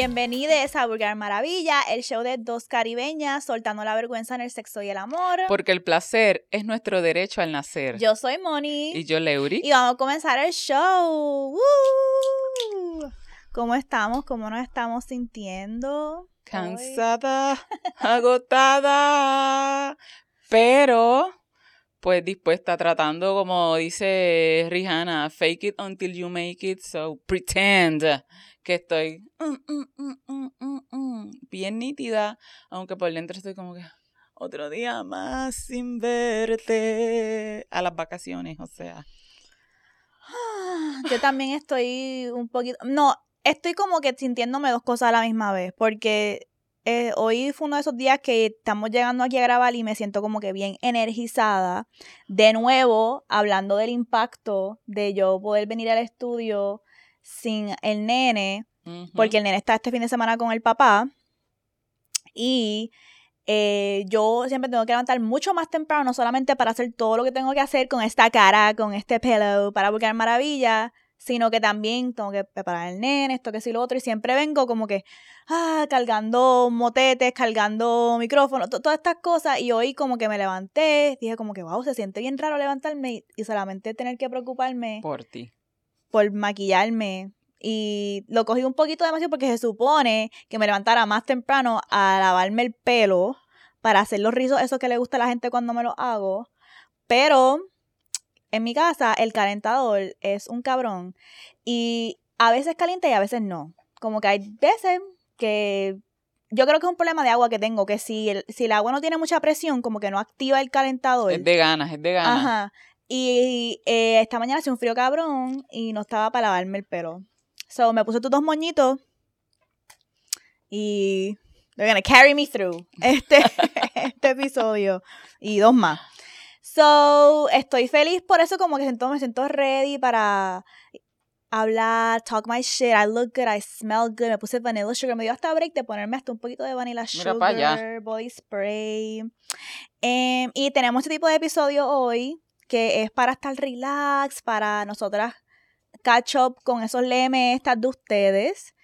Bienvenidos a Vulgar Maravilla, el show de dos caribeñas soltando la vergüenza en el sexo y el amor. Porque el placer es nuestro derecho al nacer. Yo soy Moni. Y yo, Leuri. Y vamos a comenzar el show. ¡Woo! ¿Cómo estamos? ¿Cómo nos estamos sintiendo? Cansada, agotada, pero pues dispuesta, tratando, como dice Rihanna, fake it until you make it, so pretend que estoy mm, mm, mm, bien nítida, aunque por dentro estoy como que otro día más sin verte a las vacaciones, o sea. Yo también estoy un poquito, no, estoy como que sintiéndome dos cosas a la misma vez, porque eh, hoy fue uno de esos días que estamos llegando aquí a grabar y me siento como que bien energizada. De nuevo, hablando del impacto de yo poder venir al estudio sin el nene, porque el nene está este fin de semana con el papá. Y eh, yo siempre tengo que levantar mucho más temprano, no solamente para hacer todo lo que tengo que hacer con esta cara, con este pelo, para buscar maravilla, sino que también tengo que preparar el nene, esto que sí, lo otro, y siempre vengo como que, ah, cargando motetes, cargando micrófonos, todas estas cosas, y hoy como que me levanté, dije como que, wow, se siente bien raro levantarme y, solamente tener que preocuparme. Por ti. Por maquillarme. Y lo cogí un poquito demasiado porque se supone que me levantara más temprano a lavarme el pelo para hacer los rizos, eso que le gusta a la gente cuando me lo hago. Pero en mi casa el calentador es un cabrón y a veces calienta y a veces no. Como que hay veces que yo creo que es un problema de agua que tengo, que si el, si el agua no tiene mucha presión, como que no activa el calentador. Es de ganas, es de ganas. Ajá. Y eh, esta mañana hace un frío cabrón y no estaba para lavarme el pelo. So me puse estos dos moñitos y they're gonna carry me through este, este episodio y dos más. So, estoy feliz por eso, como que siento, me siento ready para hablar, talk my shit, I look good, I smell good, me puse vanilla sugar, me dio hasta break de ponerme hasta un poquito de vanilla sugar, body spray. Em, y tenemos este tipo de episodio hoy que es para estar relax, para nosotras catch up con esos lemes de ustedes,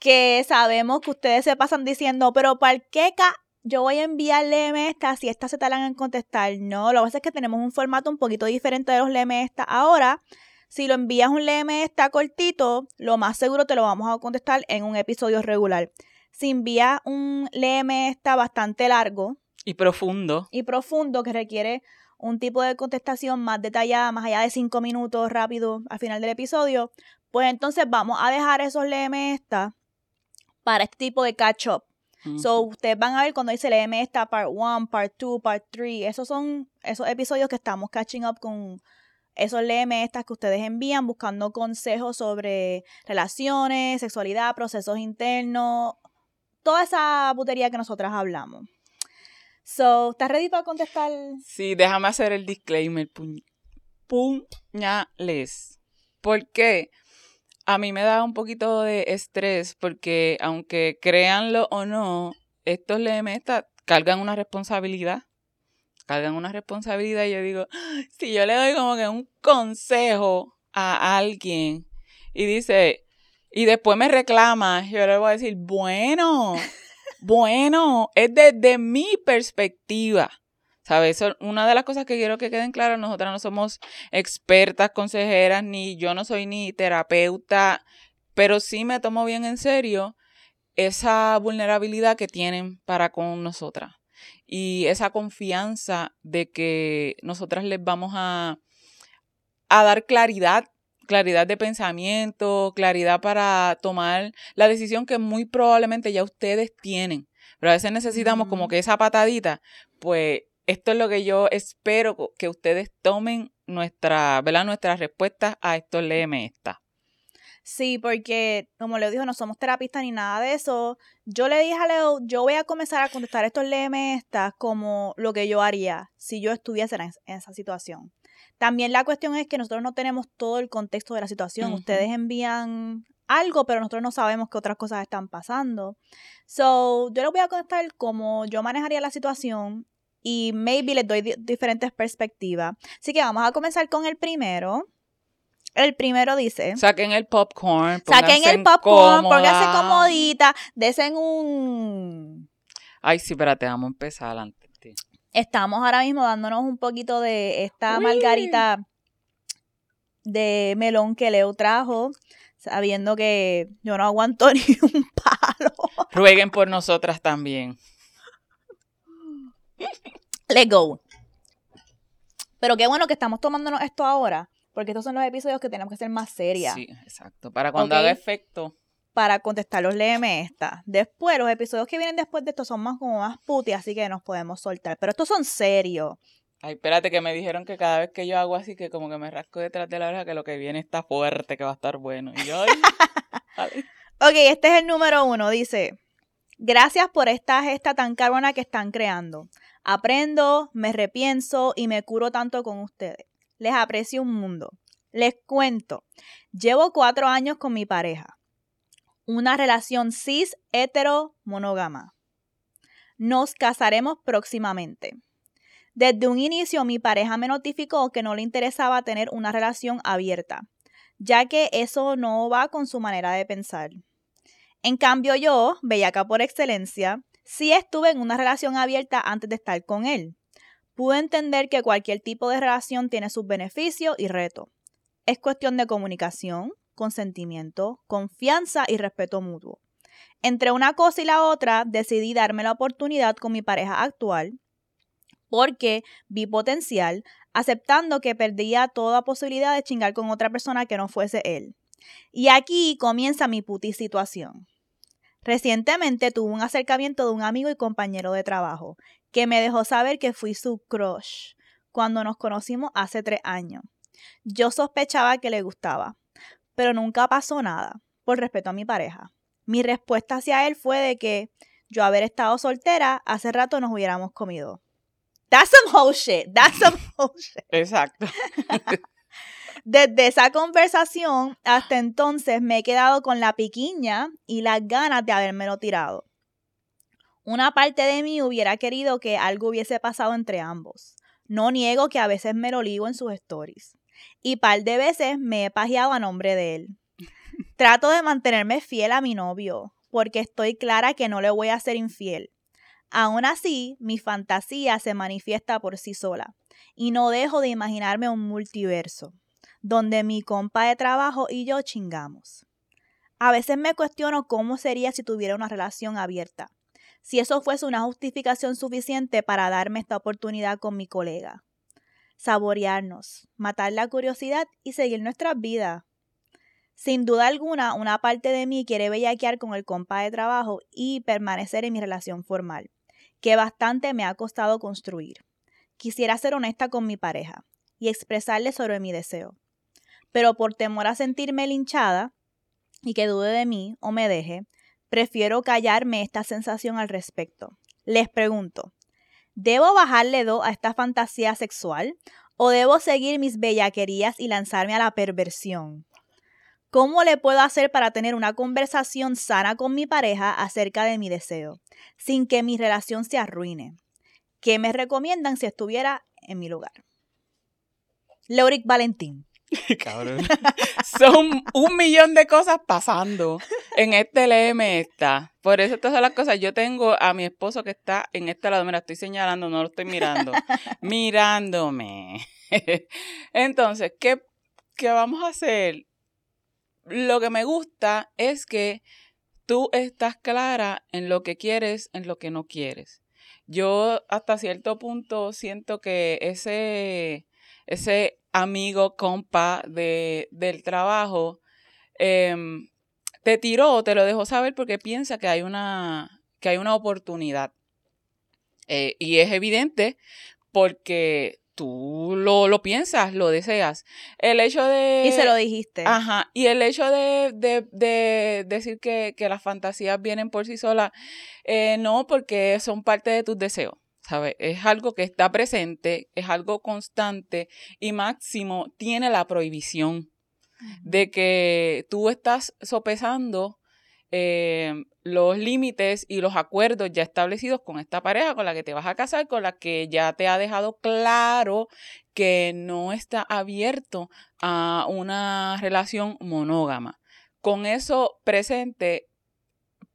que sabemos que ustedes se pasan diciendo, pero ¿para qué yo voy a enviarle esta si estas se talan en contestar. No, lo que pasa es que tenemos un formato un poquito diferente de los esta Ahora, si lo envías un esta cortito, lo más seguro te lo vamos a contestar en un episodio regular. Si envías un esta bastante largo. Y profundo. Y profundo, que requiere un tipo de contestación más detallada, más allá de cinco minutos rápido al final del episodio, pues entonces vamos a dejar esos esta para este tipo de catch up. So, ustedes van a ver cuando dice LM esta part 1, part 2, part 3. Esos son esos episodios que estamos catching up con esos LM estas que ustedes envían buscando consejos sobre relaciones, sexualidad, procesos internos, toda esa putería que nosotras hablamos. So, ¿estás ready para contestar? Sí, déjame hacer el disclaimer. puñales. ¿Por qué? a mí me da un poquito de estrés porque aunque créanlo o no, estos LM cargan una responsabilidad. Cargan una responsabilidad y yo digo, si yo le doy como que un consejo a alguien y dice, y después me reclama, yo le voy a decir, bueno, bueno, es desde mi perspectiva. ¿Sabes? Una de las cosas que quiero que queden claras, nosotras no somos expertas, consejeras, ni yo no soy ni terapeuta, pero sí me tomo bien en serio esa vulnerabilidad que tienen para con nosotras y esa confianza de que nosotras les vamos a, a dar claridad, claridad de pensamiento, claridad para tomar la decisión que muy probablemente ya ustedes tienen. Pero a veces necesitamos como que esa patadita, pues esto es lo que yo espero que ustedes tomen nuestra, ¿verdad? nuestras respuestas a estos LM Sí, porque como Leo dijo, no somos terapistas ni nada de eso. Yo le dije a Leo, yo voy a comenzar a contestar estos LM como lo que yo haría si yo estuviese en, esa situación. También la cuestión es que nosotros no tenemos todo el contexto de la situación. Ustedes envían algo, pero nosotros no sabemos qué otras cosas están pasando. So, yo les voy a contestar cómo yo manejaría la situación y maybe les doy diferentes perspectivas. Así que vamos a comenzar con el primero. El primero dice. Saquen el popcorn. Saquen el popcorn, pónganse comodita, desen un. Ay, sí, espérate, vamos a empezar antes. Estamos ahora mismo dándonos un poquito de esta margarita de melón que Leo trajo, sabiendo que yo no aguanto ni un palo. Rueguen por nosotras también. Let's go. Pero qué bueno que estamos tomándonos esto ahora, porque estos son los episodios que tenemos que ser más serias. Sí, exacto. Para cuando haga efecto. Para contestarlos, léeme esta. Después, los episodios que vienen después de esto son más como más puti, así que nos podemos soltar. Pero estos son serios. Ay, espérate, que me dijeron que cada vez que yo hago así, que como que me rasco detrás de la oreja, que lo que viene está fuerte, que va a estar bueno. Y yo, ok, este es el número uno. Dice, gracias por esta gesta tan carbona que están creando. Aprendo, me repienso y me curo tanto con ustedes. Les aprecio un mundo. Les cuento, llevo cuatro años con mi pareja. Una relación cis hetero monógama. Nos casaremos próximamente. Desde un inicio mi pareja me notificó que no le interesaba tener una relación abierta, ya que eso no va con su manera de pensar. En cambio yo, bellaca por excelencia, sí estuve en una relación abierta antes de estar con él. Pude entender que cualquier tipo de relación tiene sus beneficios y retos. Es cuestión de comunicación, consentimiento, confianza y respeto mutuo. Entre una cosa y la otra, decidí darme la oportunidad con mi pareja actual, porque vi potencial, aceptando que perdía toda posibilidad de chingar con otra persona que no fuese él. Y aquí comienza mi puti situación. Recientemente tuve un acercamiento de un amigo y compañero de trabajo, que me dejó saber que fui su crush cuando nos conocimos hace tres años. Yo sospechaba que le gustaba, pero nunca pasó nada, por respeto a mi pareja. Mi respuesta hacia él fue de que yo haber estado soltera, hace rato nos hubiéramos comido. That's some whole shit. That's some whole shit. Exacto. Desde esa conversación hasta entonces me he quedado con la piquiña y las ganas de habérmelo tirado. Una parte de mí hubiera querido que algo hubiese pasado entre ambos. No niego que a veces me lo ligo en sus stories. Y par de veces me he pajeado a nombre de él. Trato de mantenerme fiel a mi novio, porque estoy clara que no le voy a ser infiel. Aún así, mi fantasía se manifiesta por sí sola y no dejo de imaginarme un multiverso, donde mi compa de trabajo y yo chingamos. A veces me cuestiono cómo sería si tuviera una relación abierta, si eso fuese una justificación suficiente para darme esta oportunidad con mi colega. Saborearnos, matar la curiosidad y seguir nuestras vidas. Sin duda alguna, una parte de mí quiere bellaquear con el compa de trabajo y permanecer en mi relación formal que bastante me ha costado construir. Quisiera ser honesta con mi pareja y expresarle sobre mi deseo. Pero por temor a sentirme linchada y que dude de mí o me deje, prefiero callarme esta sensación al respecto. Les pregunto, ¿debo bajarle do a esta fantasía sexual o debo seguir mis bellaquerías y lanzarme a la perversión? ¿Cómo le puedo hacer para tener una conversación sana con mi pareja acerca de mi deseo, sin que mi relación se arruine? ¿Qué me recomiendan si estuviera en mi lugar? Leuric Valentín. Cabrón. Son un millón de cosas pasando en este LM esta. Por eso estas son las cosas. Yo tengo a mi esposo que está en este lado. Me la estoy señalando, no lo estoy mirando. Mirándome. Entonces, ¿qué, ¿qué vamos a hacer? lo que me gusta es que tú estás clara en lo que quieres, en lo que no quieres. Yo hasta cierto punto siento que ese, ese amigo, compa de, del trabajo, em, te tiró, te lo dejó saber porque piensa que hay una, que hay una oportunidad. Eh, y es evidente porque tú lo, lo, piensas, lo deseas. El hecho de... Y se lo dijiste. Ajá. Y el hecho de, de, de decir que, que, las fantasías vienen por sí solas, eh, no, porque son parte de tus deseos. Es algo que está presente, es algo constante y máximo tiene la prohibición de que tú estás sopesando eh, los límites y los acuerdos ya establecidos con esta pareja con la que te vas a casar, con la que ya te ha dejado claro que no está abierto a una relación monógama. Con eso presente,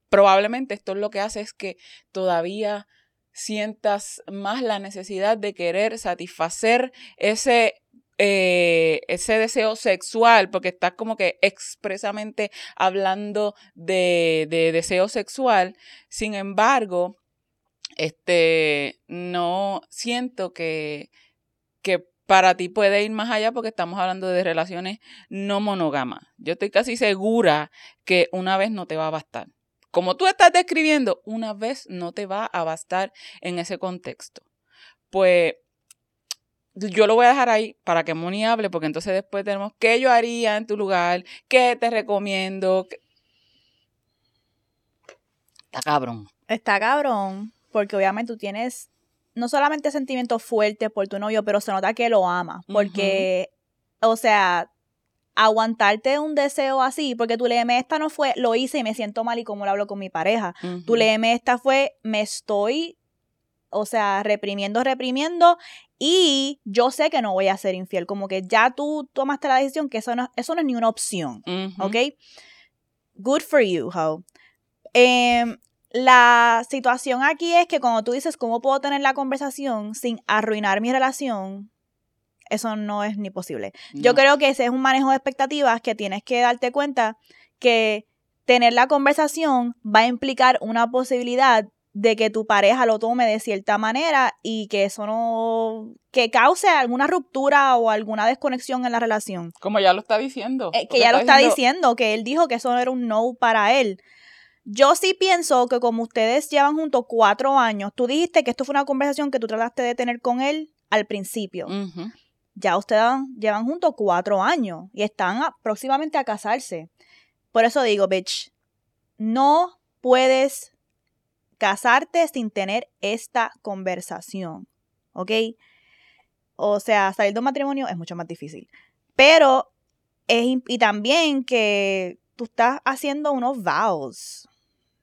probablemente esto lo que hace es que todavía sientas más la necesidad de querer satisfacer ese eh, ese deseo sexual, porque estás como que expresamente hablando de, deseo sexual. Sin embargo, este, no siento que, que para ti puede ir más allá porque estamos hablando de relaciones no monógamas. Yo estoy casi segura que una vez no te va a bastar. Como tú estás describiendo, una vez no te va a bastar en ese contexto. Pues yo lo voy a dejar ahí para que Moni hable, porque entonces después tenemos qué yo haría en tu lugar, qué te recomiendo. Está cabrón. Está cabrón, porque obviamente tú tienes no solamente sentimientos fuertes por tu novio, pero se nota que lo ama, porque, o sea, aguantarte un deseo así, porque tu leme esta no fue, lo hice y me siento mal y como lo hablo con mi pareja. Tu leme esta fue, me estoy o sea, reprimiendo, reprimiendo y yo sé que no voy a ser infiel, como que ya tú tomaste la decisión que eso no, eso no es ni una opción, ¿ok? Good for you, Ho. Em, la situación aquí es que cuando tú dices cómo puedo tener la conversación sin arruinar mi relación, eso no es ni posible. Yo creo que ese es un manejo de expectativas que tienes que darte cuenta que tener la conversación va a implicar una posibilidad de que tu pareja lo tome de cierta manera y que eso no, que cause alguna ruptura o alguna desconexión en la relación. Como ya lo está diciendo. Eh, que ya lo está diciendo, que él dijo que eso no era un no para él. Yo sí pienso que como ustedes llevan juntos cuatro años, tú dijiste que esto fue una conversación que tú trataste de tener con él al principio. Ya ustedes llevan juntos cuatro años y están próximamente a casarse. Por eso digo, bitch, no puedes casarte sin tener esta conversación, ¿ok? O sea, salir de un matrimonio es mucho más difícil. Pero, es, y también que tú estás haciendo unos vows.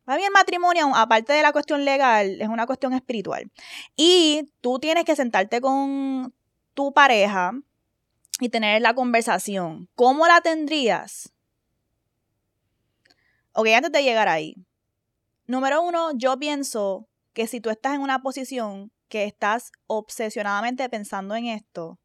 Para mí el matrimonio, aparte de la cuestión legal, es una cuestión espiritual. Y tú tienes que sentarte con tu pareja y tener la conversación. ¿Cómo la tendrías? Ok, antes de llegar ahí, Número uno, yo pienso que si tú estás en una posición que estás obsesionadamente pensando en esto,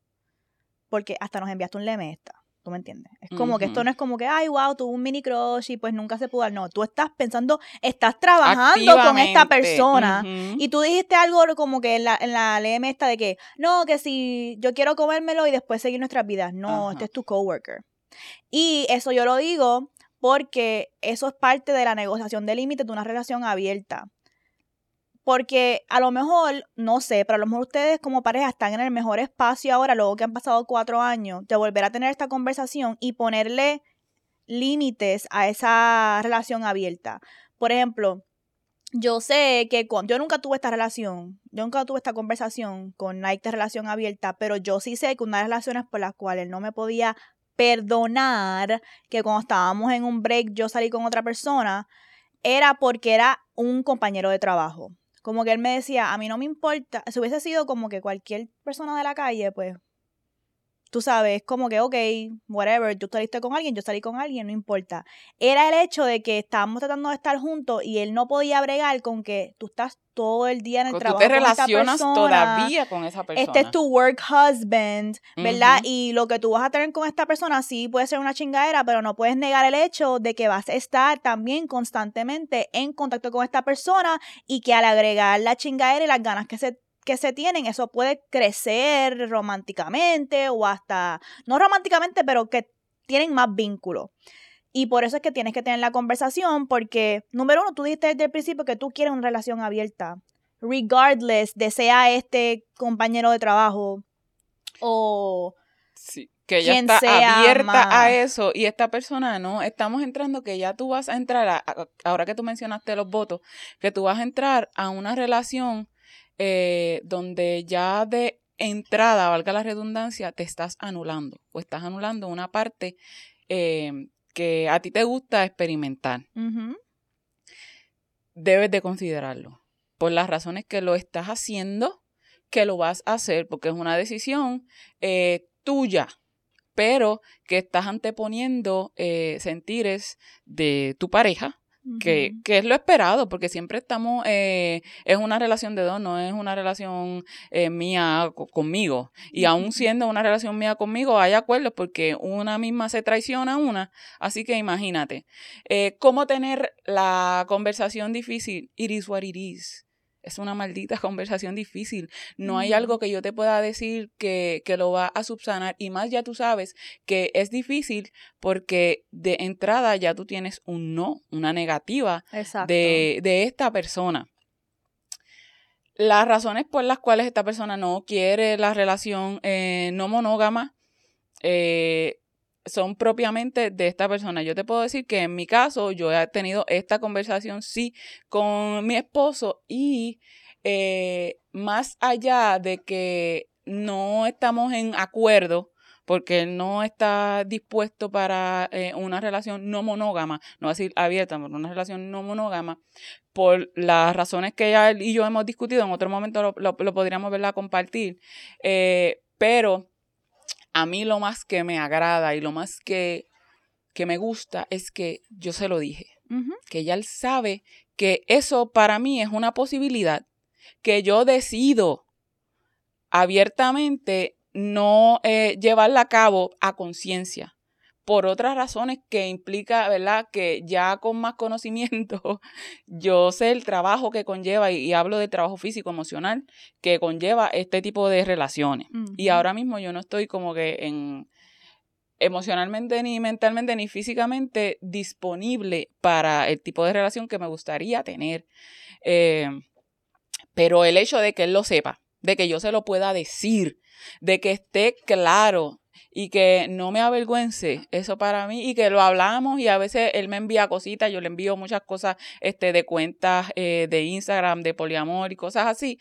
porque hasta nos enviaste un leme esta, ¿tú me entiendes? Es como que esto no es como que, ay, wow, tuvo un mini crush y pues nunca se pudo dar. No, tú estás pensando, estás trabajando con esta persona y tú dijiste algo como que en la, en la LM esta de que, no, que si yo quiero comérmelo y después seguir nuestras vidas. No, este es tu coworker. Y eso yo lo digo porque eso es parte de la negociación de límites de una relación abierta. Porque a lo mejor, no sé, pero a lo mejor ustedes como pareja están en el mejor espacio ahora, luego que han pasado cuatro años, de volver a tener esta conversación y ponerle límites a esa relación abierta. Por ejemplo, yo sé que yo nunca tuve esta relación, yo nunca tuve esta conversación con Nike de relación abierta, pero yo sí sé que una de las relaciones por las cuales no me podía perdonar que cuando estábamos en un break yo salí con otra persona, era porque era un compañero de trabajo. Como que él me decía, a mí no me importa, si hubiese sido como que cualquier persona de la calle, pues tú sabes, como que, ok, whatever, tú saliste con alguien, yo salí con alguien, no importa. Era el hecho de que estábamos tratando de estar juntos y él no podía bregar con que tú estás todo el día en el trabajo. Tú te relacionas todavía con esa persona. Este es tu work husband, ¿verdad? Y lo que tú vas a tener con esta persona sí puede ser una chingadera, pero no puedes negar el hecho de que vas a estar también constantemente en contacto con esta persona y que al agregar la chingadera y las ganas que se que se tienen, eso puede crecer románticamente o hasta, no románticamente, pero que tienen más vínculo. Y por eso es que tienes que tener la conversación, porque, número uno, tú dijiste desde el principio que tú quieres una relación abierta, regardless de sea este compañero de trabajo o... Sí, que ella está abierta a eso y esta persona no, estamos entrando que ya tú vas a entrar, a, ahora que tú mencionaste los votos, que tú vas a entrar a una relación eh, donde ya de entrada, valga la redundancia, te estás anulando o estás anulando una parte eh, que a ti te gusta experimentar. debes de considerarlo. Por las razones que lo estás haciendo, que lo vas a hacer, porque es una decisión eh, tuya, pero que estás anteponiendo eh, sentires de tu pareja que, que, es lo esperado, porque siempre estamos, eh, es una relación de dos, no es una relación eh, mía conmigo. Y aún siendo una relación mía conmigo, hay acuerdos porque una misma se traiciona a una. Así que imagínate, eh, ¿cómo tener la conversación difícil? It is what it is es una maldita conversación difícil. No hay algo que yo te pueda decir que, que, lo va a subsanar. Y más ya tú sabes que es difícil porque de entrada ya tú tienes un no, una negativa de, de, esta persona. Las razones por las cuales esta persona no quiere la relación eh, no monógama eh, son propiamente de esta persona. Yo te puedo decir que en mi caso yo he tenido esta conversación sí con mi esposo y eh, más allá de que no estamos en acuerdo porque él no está dispuesto para eh, una relación no monógama, no decir abierta, pero una relación no monógama, por las razones que ya él y yo hemos discutido, en otro momento lo, podríamos verla compartir, eh, pero a mí lo más que me agrada y lo más que, que me gusta es que yo se lo dije, que ya él sabe que eso para mí es una posibilidad, que yo decido abiertamente no eh, llevarla a cabo a conciencia por otras razones que implica, ¿verdad? Que ya con más conocimiento yo sé el trabajo que conlleva, y, hablo del trabajo físico, emocional, que conlleva este tipo de relaciones. Y ahora mismo yo no estoy como que en emocionalmente ni mentalmente ni físicamente disponible para el tipo de relación que me gustaría tener. Eh, pero el hecho de que él lo sepa, de que yo se lo pueda decir, de que esté claro y que no me avergüence eso para mí y que lo hablamos y a veces él me envía cositas, yo le envío muchas cosas este, de cuentas eh, de Instagram, de poliamor y cosas así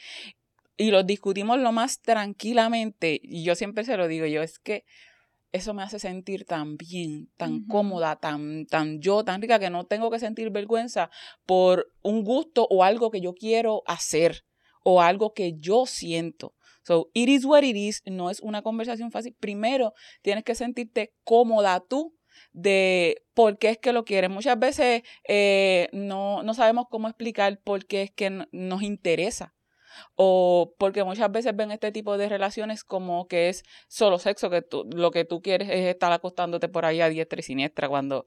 y los discutimos lo más tranquilamente y yo siempre se lo digo yo, es que eso me hace sentir tan bien, tan cómoda, tan, tan yo, tan rica que no tengo que sentir vergüenza por un gusto o algo que yo quiero hacer o algo que yo siento. So, it is what it is, no es una conversación fácil. Primero, tienes que sentirte cómoda tú de por qué es que lo quieres. Muchas veces eh, no, no sabemos cómo explicar por qué es que nos interesa. O porque muchas veces ven este tipo de relaciones como que es solo sexo, que tú, lo que tú quieres es estar acostándote por ahí a diestra y siniestra, cuando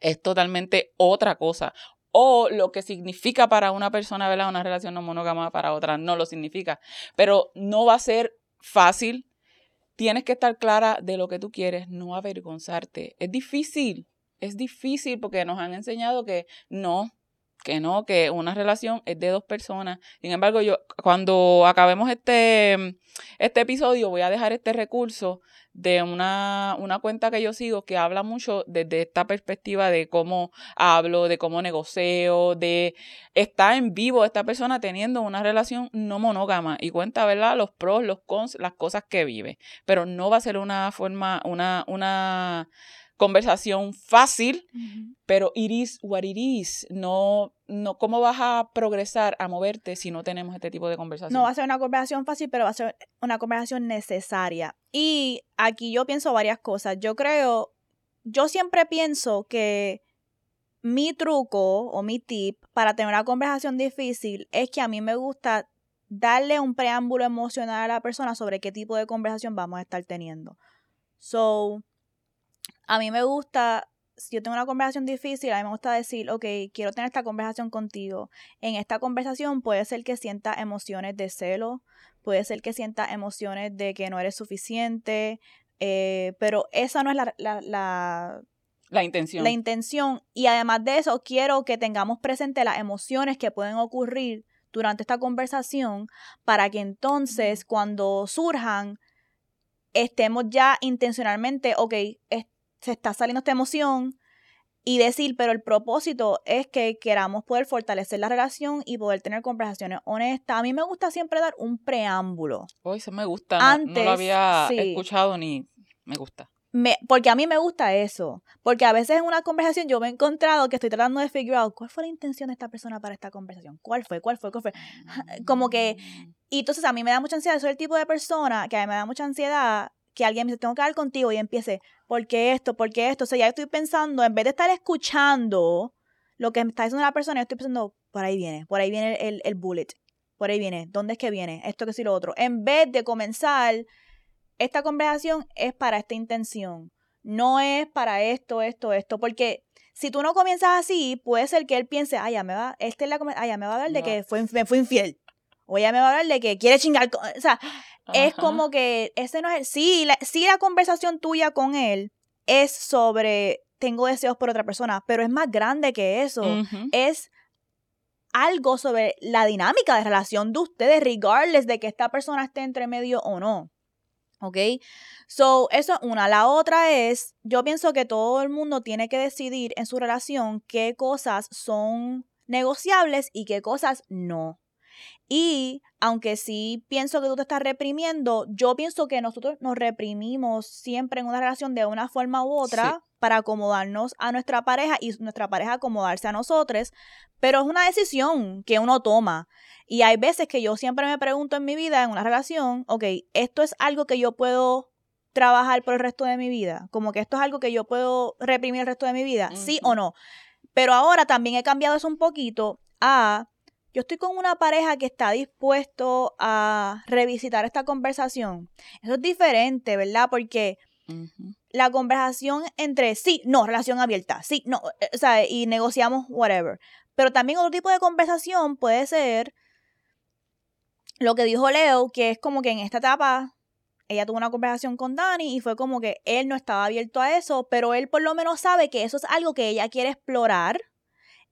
es totalmente otra cosa o lo que significa para una persona, ¿verdad? Una relación no monógama para otra no lo significa. Pero no va a ser fácil. Tienes que estar clara de lo que tú quieres, no avergonzarte. Es difícil, es difícil porque nos han enseñado que no, que no, que una relación es de dos personas. Sin embargo, yo cuando acabemos este, este episodio voy a dejar este recurso de una, una cuenta que yo sigo que habla mucho desde esta perspectiva de cómo hablo, de cómo negocio, de estar en vivo esta persona teniendo una relación no monógama y cuenta, ¿verdad? Los pros, los cons, las cosas que vive. Pero no va a ser una forma, una, una conversación fácil, pero it is what it is. No, no, ¿cómo vas a progresar, a moverte si no tenemos este tipo de conversación? No va a ser una conversación fácil, pero va a ser una conversación necesaria. Y aquí yo pienso varias cosas. Yo creo, yo siempre pienso que mi truco o mi tip para tener una conversación difícil es que a mí me gusta darle un preámbulo emocional a la persona sobre qué tipo de conversación vamos a estar teniendo. So, a mí me gusta, si yo tengo una conversación difícil, a mí me gusta decir, ok, quiero tener esta conversación contigo. En esta conversación puede ser que sienta emociones de celo, puede ser que sienta emociones de que no eres suficiente, eh, pero esa no es la, la, la intención. La intención. Y además de eso, quiero que tengamos presente las emociones que pueden ocurrir durante esta conversación para que entonces cuando surjan estemos ya intencionalmente, ok, se está saliendo esta emoción y decir, pero el propósito es que queramos poder fortalecer la relación y poder tener conversaciones honestas. A mí me gusta siempre dar un preámbulo. Hoy se me gusta, no, lo había escuchado ni me gusta. me, porque a mí me gusta eso. Porque a veces en una conversación yo me he encontrado que estoy tratando de figure out cuál fue la intención de esta persona para esta conversación. ¿Cuál fue? ¿Cuál fue? ¿Cuál fue? Como que. Mm. Y entonces a mí me da mucha ansiedad. Soy el tipo de persona que a mí me da mucha ansiedad que alguien me dice, tengo que hablar contigo y empiece, ¿por qué esto? ¿Por qué esto? O sea, ya estoy pensando, en vez de estar escuchando lo que me está diciendo la persona, yo estoy pensando, por ahí viene, por ahí viene el, el bullet, por ahí viene, ¿dónde es que viene? Esto que sí lo otro. En vez de comenzar, esta conversación es para esta intención, no es para esto, esto, esto, porque si tú no comienzas así, puede ser que él piense, ah, ya me va, este es la, ah, ya me va a hablar de No. que fue, me fue infiel. O ella me va a hablar de que quiere chingar. con- O sea, es como que ese no es el. Sí la, sí, la conversación tuya con él es sobre tengo deseos por otra persona, pero es más grande que eso. Es algo sobre la dinámica de relación de ustedes, regardless de que esta persona esté entre medio o no. ¿Ok? So, eso es una. La otra es, yo pienso que todo el mundo tiene que decidir en su relación qué cosas son negociables y qué cosas no. Y aunque sí pienso que tú te estás reprimiendo, yo pienso que nosotros nos reprimimos siempre en una relación de una forma u otra Sí. para acomodarnos a nuestra pareja y nuestra pareja acomodarse a nosotros, pero es una decisión que uno toma. Y hay veces que yo siempre me pregunto en mi vida, en una relación, ok, esto es algo que yo puedo trabajar por el resto de mi vida, como que esto es algo que yo puedo reprimir el resto de mi vida, sí o no. Pero ahora también he cambiado eso un poquito a yo estoy con una pareja que está dispuesto a revisitar esta conversación. Eso es diferente, ¿verdad? Porque la conversación entre sí, no, relación abierta, sí, no, eh, o sea, y negociamos whatever. Pero también otro tipo de conversación puede ser lo que dijo Leo, que es como que en esta etapa ella tuvo una conversación con Dani y fue como que él no estaba abierto a eso, pero él por lo menos sabe que eso es algo que ella quiere explorar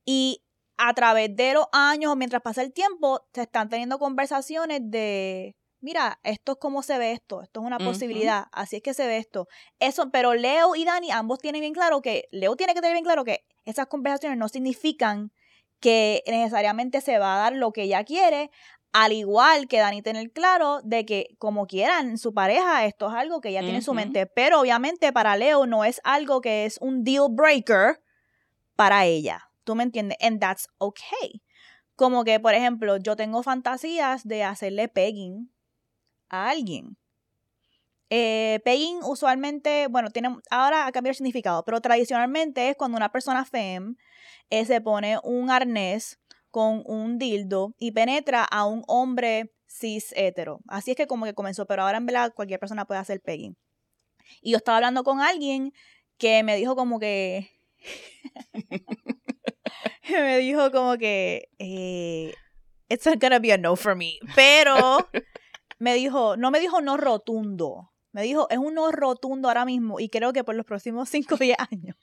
y a través de los años o mientras pasa el tiempo se están teniendo conversaciones de mira, esto es como se ve esto, esto es una posibilidad, así es que se ve esto. Eso, pero Leo y Dani ambos tienen bien claro que Leo tiene que tener bien claro que esas conversaciones no significan que necesariamente se va a dar lo que ella quiere, al igual que Dani tener claro de que como quieran su pareja, esto es algo que ella tiene en su mente, pero obviamente para Leo no es algo que es un deal breaker para ella. ¿Tú me entiendes? And that's okay. Como que, por ejemplo, yo tengo fantasías de hacerle pegging a alguien. Eh, pegging usualmente, bueno, tiene, ahora ha cambiado el significado, pero tradicionalmente es cuando una persona fem eh, se pone un arnés con un dildo y penetra a un hombre cis hetero. Así es que como que comenzó, pero ahora en verdad cualquier persona puede hacer pegging. Y yo estaba hablando con alguien que me dijo como que... me dijo como que... Eh, It's not gonna be a no for me. Pero me dijo, no me dijo no rotundo. Me dijo, es un no rotundo ahora mismo y creo que por los próximos 5 o 10 años.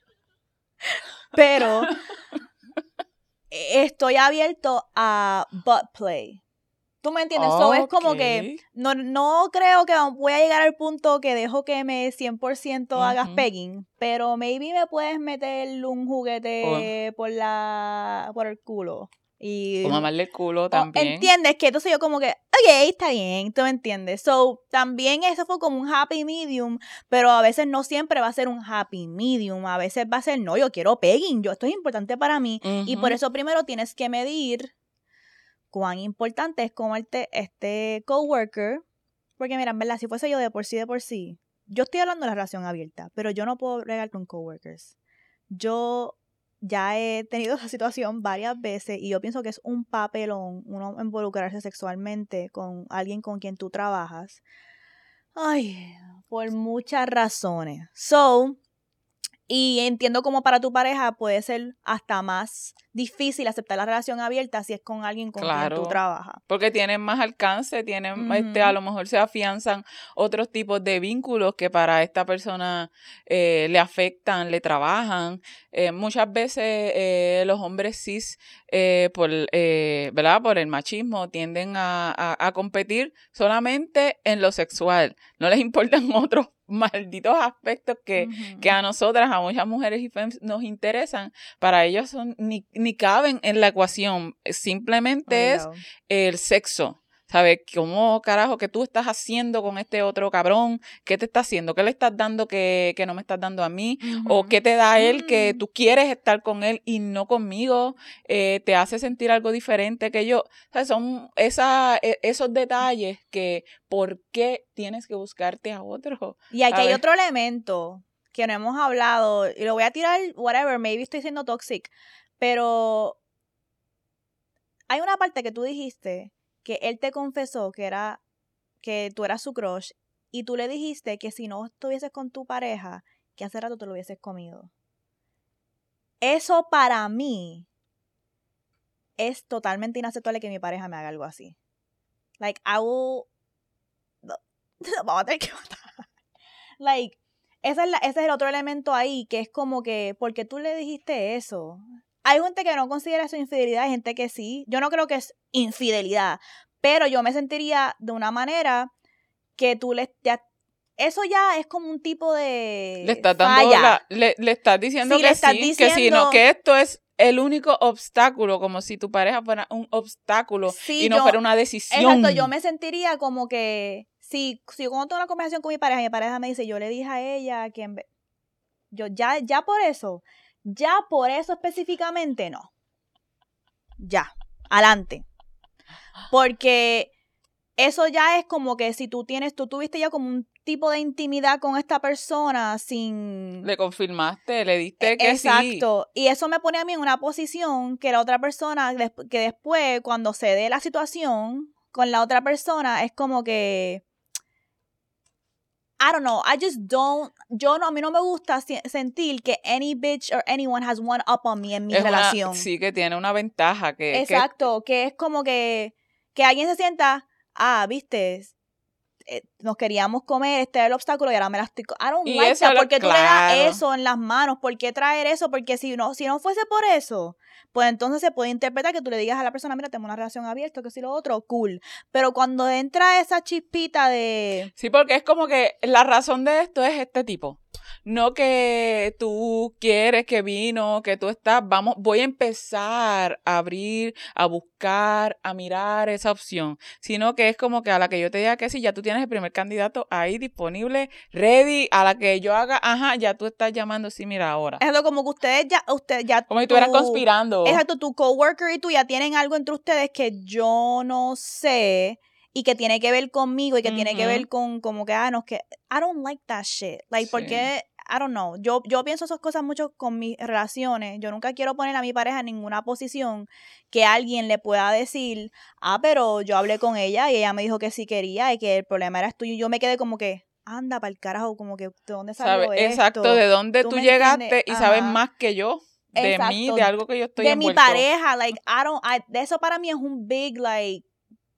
Pero estoy abierto a butt play. ¿Tú me entiendes? So, es como que no, no creo que voy a llegar al punto que dejo que me 100% hagas Ujú. pegging, pero maybe me puedes meter un juguete por la por el culo. Y O mamarle el culo también. ¿Entiendes? Que entonces yo como que, ok, está bien, tú me entiendes. So, también eso fue como un happy medium, pero a veces no siempre va a ser un happy medium, a veces va a ser, no, yo quiero pegging, yo, esto es importante para mí. Y por eso primero tienes que medir cuán importante es comerte este coworker. Porque mira, en verdad, si fuese yo de por sí, de por sí, yo estoy hablando de la relación abierta, pero yo no puedo bregar con coworkers. Yo ya he tenido esa situación varias veces y yo pienso que es un papelón uno involucrarse sexualmente con alguien con quien tú trabajas. Ay, por muchas razones. So, y entiendo como para tu pareja puede ser hasta más difícil aceptar la relación abierta si es con alguien con quien tú trabajas. Porque tienen más alcance, tienen, este, a lo mejor se afianzan otros tipos de vínculos que para esta persona eh, le afectan, le trabajan. Eh, muchas veces eh, los hombres cis, eh, por, eh, ¿verdad? por el machismo, tienden a, a- a competir solamente en lo sexual. No les importan otros malditos aspectos que, que a nosotras, a muchas mujeres y femmes nos interesan. Para ellos son, ni, ni caben en la ecuación. Simplemente es el sexo. ¿Sabes? ¿Cómo carajo que tú estás haciendo con este otro cabrón? ¿Qué te está haciendo? ¿Qué le estás dando que, que no me estás dando a mí? ¿O qué te da él que Mm. tú quieres estar con él y no conmigo? Eh, ¿Te hace sentir algo diferente que yo? ¿Sabes? Son esa, e- esos detalles que, ¿por qué tienes que buscarte a otro? Y aquí A hay ver. otro elemento que no hemos hablado, y lo voy a tirar, whatever, maybe estoy siendo toxic, pero hay una parte que tú dijiste que él te confesó que era que tú eras su crush y tú le dijiste que si no estuvieses con tu pareja, que hace rato te lo hubieses comido. Eso para mí es totalmente inaceptable que mi pareja me haga algo así. Like, I will... Vamos a tener que. Like, esa es ese es el otro elemento ahí, que es como que, porque tú le dijiste eso? Hay gente que no considera eso infidelidad, hay gente que sí. Yo no creo que es infidelidad, pero yo me sentiría de una manera que tú le... ya- eso ya es como un tipo de... Le estás dando falla. la- le, le estás diciendo Sí, que le estás sí, que sí, no, que esto es el único obstáculo, como si tu pareja fuera un obstáculo Sí, y no yo- fuera una decisión. Exacto, yo me sentiría como que si, si yo tengo una conversación con mi pareja, mi pareja me dice, yo le dije a ella que en vez- yo ya, ya por eso, ya por eso específicamente no. Ya, adelante. Porque eso ya es como que si tú tienes, tú tuviste ya como un tipo de intimidad con esta persona sin... Le confirmaste, le diste que sí. E, Exacto. Y eso me pone a mí en una posición que la otra persona, que después, cuando se dé la situación con la otra persona, es como que. I don't know. I just don't. Yo no, a mí no me gusta sentir que any bitch or anyone has one up on me en mi Es una- relación. sí, que tiene una ventaja. Que, que- Exacto. Que, es como que. Que alguien se sienta. Ah, viste. Nos queríamos comer, este era el obstáculo y ahora me la estoy. I don't Y like eso that. es lo- ¿Por qué tú le das eso en las manos? ¿Por qué traer eso? Porque si no, si no fuese por eso, pues entonces se puede interpretar que tú le digas a la persona, mira, tengo una relación abierta, que si lo otro, cool. Pero cuando entra esa chispita de. Sí, porque es como que la razón de esto es este tipo. No que tú quieres que vino, que tú estás, vamos, voy a empezar a abrir, a buscar, a mirar esa opción, sino que es como que a la que yo te diga que sí, ya tú tienes el primer candidato ahí disponible, ready, a la que yo haga, ajá, ya tú estás llamando, sí, mira ahora. Es como que ustedes ya. Usted, ya Como si estuvieran tú- conspirando. Exacto, tu coworker y tú ya tienen algo entre ustedes que yo no sé y que tiene que ver conmigo y que tiene que ver con como que ah no que I don't like that shit. Like Sí. porque I don't know. Yo yo pienso esas cosas mucho con mis relaciones. Yo nunca quiero poner a mi pareja en ninguna posición que alguien le pueda decir, "Ah, pero yo hablé con ella y ella me dijo que sí quería y que el problema era tuyo." Y yo me quedé como que anda para el carajo, como que ¿de dónde salió esto? Exacto, de dónde ¿Tú llegaste entiendes? y sabes más que yo de mí, Exacto, de algo que yo estoy de mi pareja, like, I don't, I- de eso para mí es un big, like,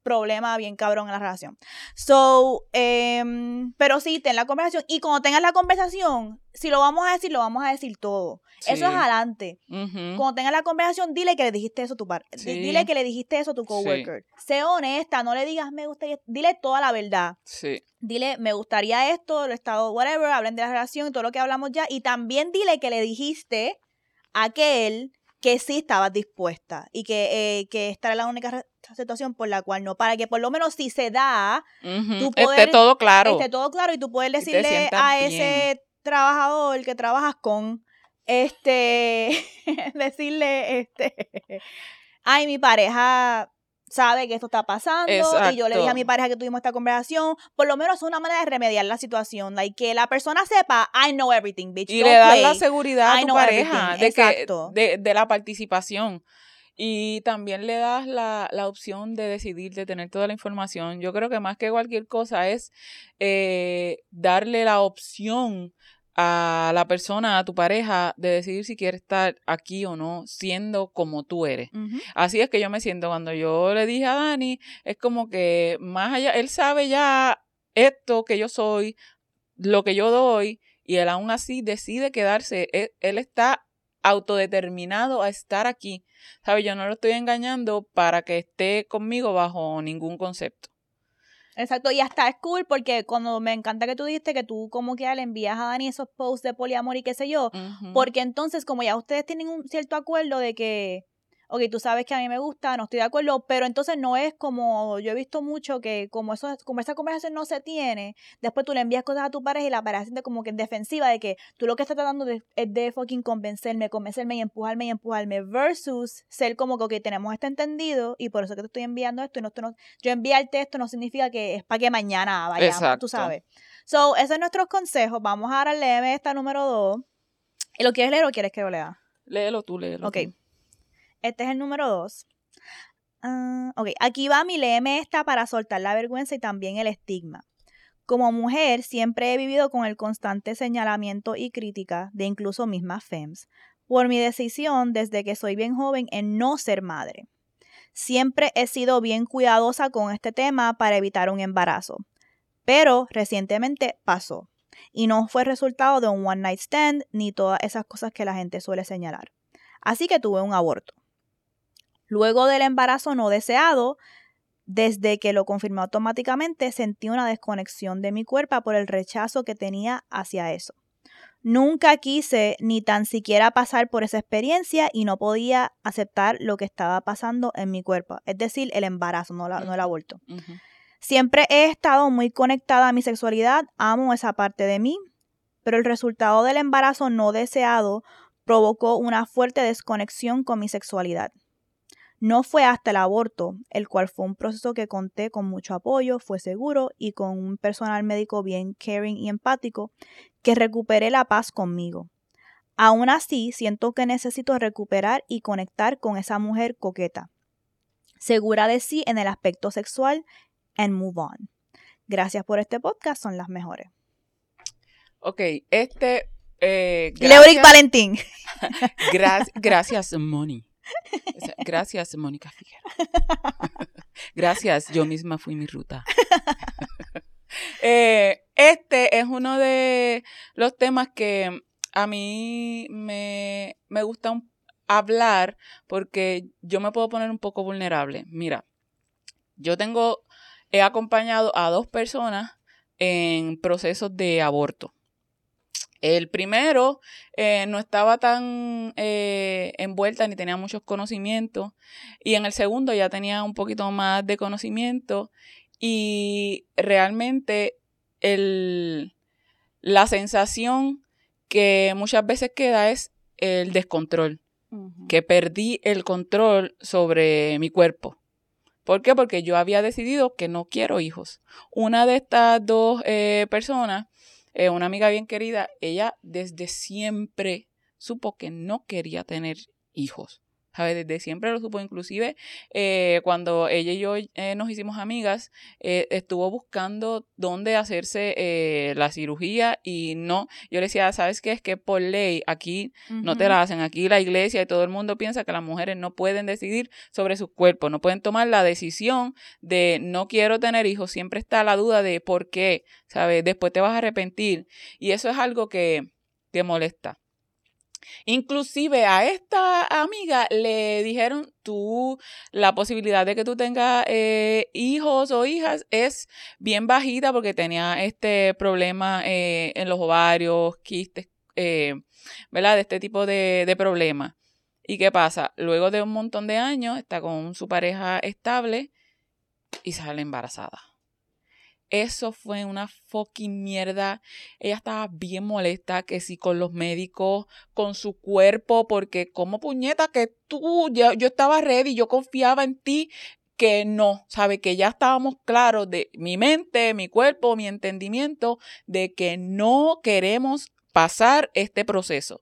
problema bien cabrón en la relación. So, em, pero sí, ten la conversación. Y cuando tengas la conversación, si lo vamos a decir, lo vamos a decir todo. Eso es adelante. Cuando tengas la conversación, dile que le dijiste eso a tu par Sí. Dile que le dijiste eso a tu coworker. Sé honesta, no le digas me gusta. Dile toda la verdad. Sí. Dile, me gustaría esto, lo he estado, whatever, hablen de la relación y todo lo que hablamos ya. Y también dile que le dijiste a aquel que sí estabas dispuesta y que, eh, que esta era la única situación por la cual no, para que por lo menos si se da. Tú Esté todo claro. esté todo claro y tú puedes decirle a bien. ese trabajador que trabajas con, este, decirle, este, ay, mi pareja sabe que esto está pasando y yo le dije a mi pareja que tuvimos esta conversación, por lo menos es una manera de remediar la situación, like que la persona sepa, I know everything, bitch, Y don't le das la seguridad a tu pareja de, que, de, de la participación. Y también le das la, la opción de decidir, de tener toda la información. Yo creo que más que cualquier cosa es eh, darle la opción a la persona, a tu pareja, de decidir si quiere estar aquí o no, siendo como tú eres. Así es que yo me siento cuando yo le dije a Dani, es como que más allá, él sabe ya esto que yo soy, lo que yo doy, y él aún así decide quedarse. Él, él está autodeterminado a estar aquí. ¿Sabes? Yo no lo estoy engañando para que esté conmigo bajo ningún concepto. Exacto, y hasta es cool porque cuando me encanta que tú dijiste que tú como que le envías a Dani esos posts de poliamor y qué sé yo, porque entonces como ya ustedes tienen un cierto acuerdo de que, ok, tú sabes que a mí me gusta, no estoy de acuerdo, pero entonces no es como, yo he visto mucho que como, eso, como esa conversación no se tiene, después tú le envías cosas a tu pareja y la pareja siente como que en defensiva de que tú lo que estás tratando de, es de fucking convencerme, convencerme y empujarme y empujarme, versus ser como que, ok, tenemos este entendido y por eso que te estoy enviando esto y no, esto no yo enviarte esto no significa que es para que mañana vayamos, tú sabes. So, esos son nuestros consejos. Vamos a leerme esta número dos. ¿Lo quieres leer o quieres que lo lea? Léelo tú, léelo. Ok. Este es el número dos. Ah, ok, aquí va mi léeme esta para soltar la vergüenza y también el estigma. Como mujer, siempre he vivido con el constante señalamiento y crítica de incluso mismas FEMS por mi decisión desde que soy bien joven en no ser madre. Siempre he sido bien cuidadosa con este tema para evitar un embarazo, pero recientemente pasó y no fue resultado de un one night stand ni todas esas cosas que la gente suele señalar. Así que tuve un aborto. Luego del embarazo no deseado, desde que lo confirmé automáticamente, sentí una desconexión de mi cuerpo por el rechazo que tenía hacia eso. Nunca quise ni tan siquiera pasar por esa experiencia y no podía aceptar lo que estaba pasando en mi cuerpo, es decir, el embarazo, no, el aborto. Siempre he estado muy conectada a mi sexualidad, amo esa parte de mí, pero el resultado del embarazo no deseado provocó una fuerte desconexión con mi sexualidad. No fue hasta el aborto, el cual fue un proceso que conté con mucho apoyo, fue seguro y con un personal médico bien caring y empático, que recuperé la paz conmigo. Aún así, siento que necesito recuperar y conectar con esa mujer coqueta, segura de sí en el aspecto sexual, and move on. Gracias por este podcast, son las mejores. Ok, este... Eh, Valentín. gracias, Moni. Gracias, Mónica Figueroa. Gracias, yo misma fui mi ruta. Eh, este es uno de los temas que a mí me, me gusta hablar porque yo me puedo poner un poco vulnerable. Mira, yo tengo, he acompañado a dos personas en procesos de aborto. El primero eh, no estaba tan eh, envuelta ni tenía muchos conocimientos. Y en el segundo ya tenía un poquito más de conocimiento. Y realmente el, la sensación que muchas veces queda es el descontrol. Que perdí el control sobre mi cuerpo. ¿Por qué? Porque yo había decidido que no quiero hijos. Una de estas dos eh, personas eh, una amiga bien querida, ella desde siempre supo que no quería tener hijos. ¿Sabes? Desde siempre lo supo, inclusive eh, cuando ella y yo eh, nos hicimos amigas, estuvo buscando dónde hacerse la cirugía y no, yo le decía, ¿sabes qué? Es que por ley aquí no te la hacen, aquí la iglesia y todo el mundo piensa que las mujeres no pueden decidir sobre su cuerpo, no pueden tomar la decisión de no quiero tener hijos, siempre está la duda de por qué, ¿sabes? Después te vas a arrepentir y eso es algo que, que molesta. Inclusive a esta amiga le dijeron, tú, la posibilidad de que tú tengas eh, hijos o hijas es bien bajita porque tenía este problema eh, en los ovarios, quistes, eh, ¿verdad? De este tipo de, de problemas. ¿Y qué pasa? Luego de un montón de años está con su pareja estable y sale embarazada. Eso fue una fucking mierda. Ella estaba bien molesta que sí con los médicos, con su cuerpo, porque como puñeta que tú, yo, yo estaba ready, yo confiaba en ti, que no, sabe que ya estábamos claros de mi mente, mi cuerpo, mi entendimiento, de que no queremos pasar este proceso.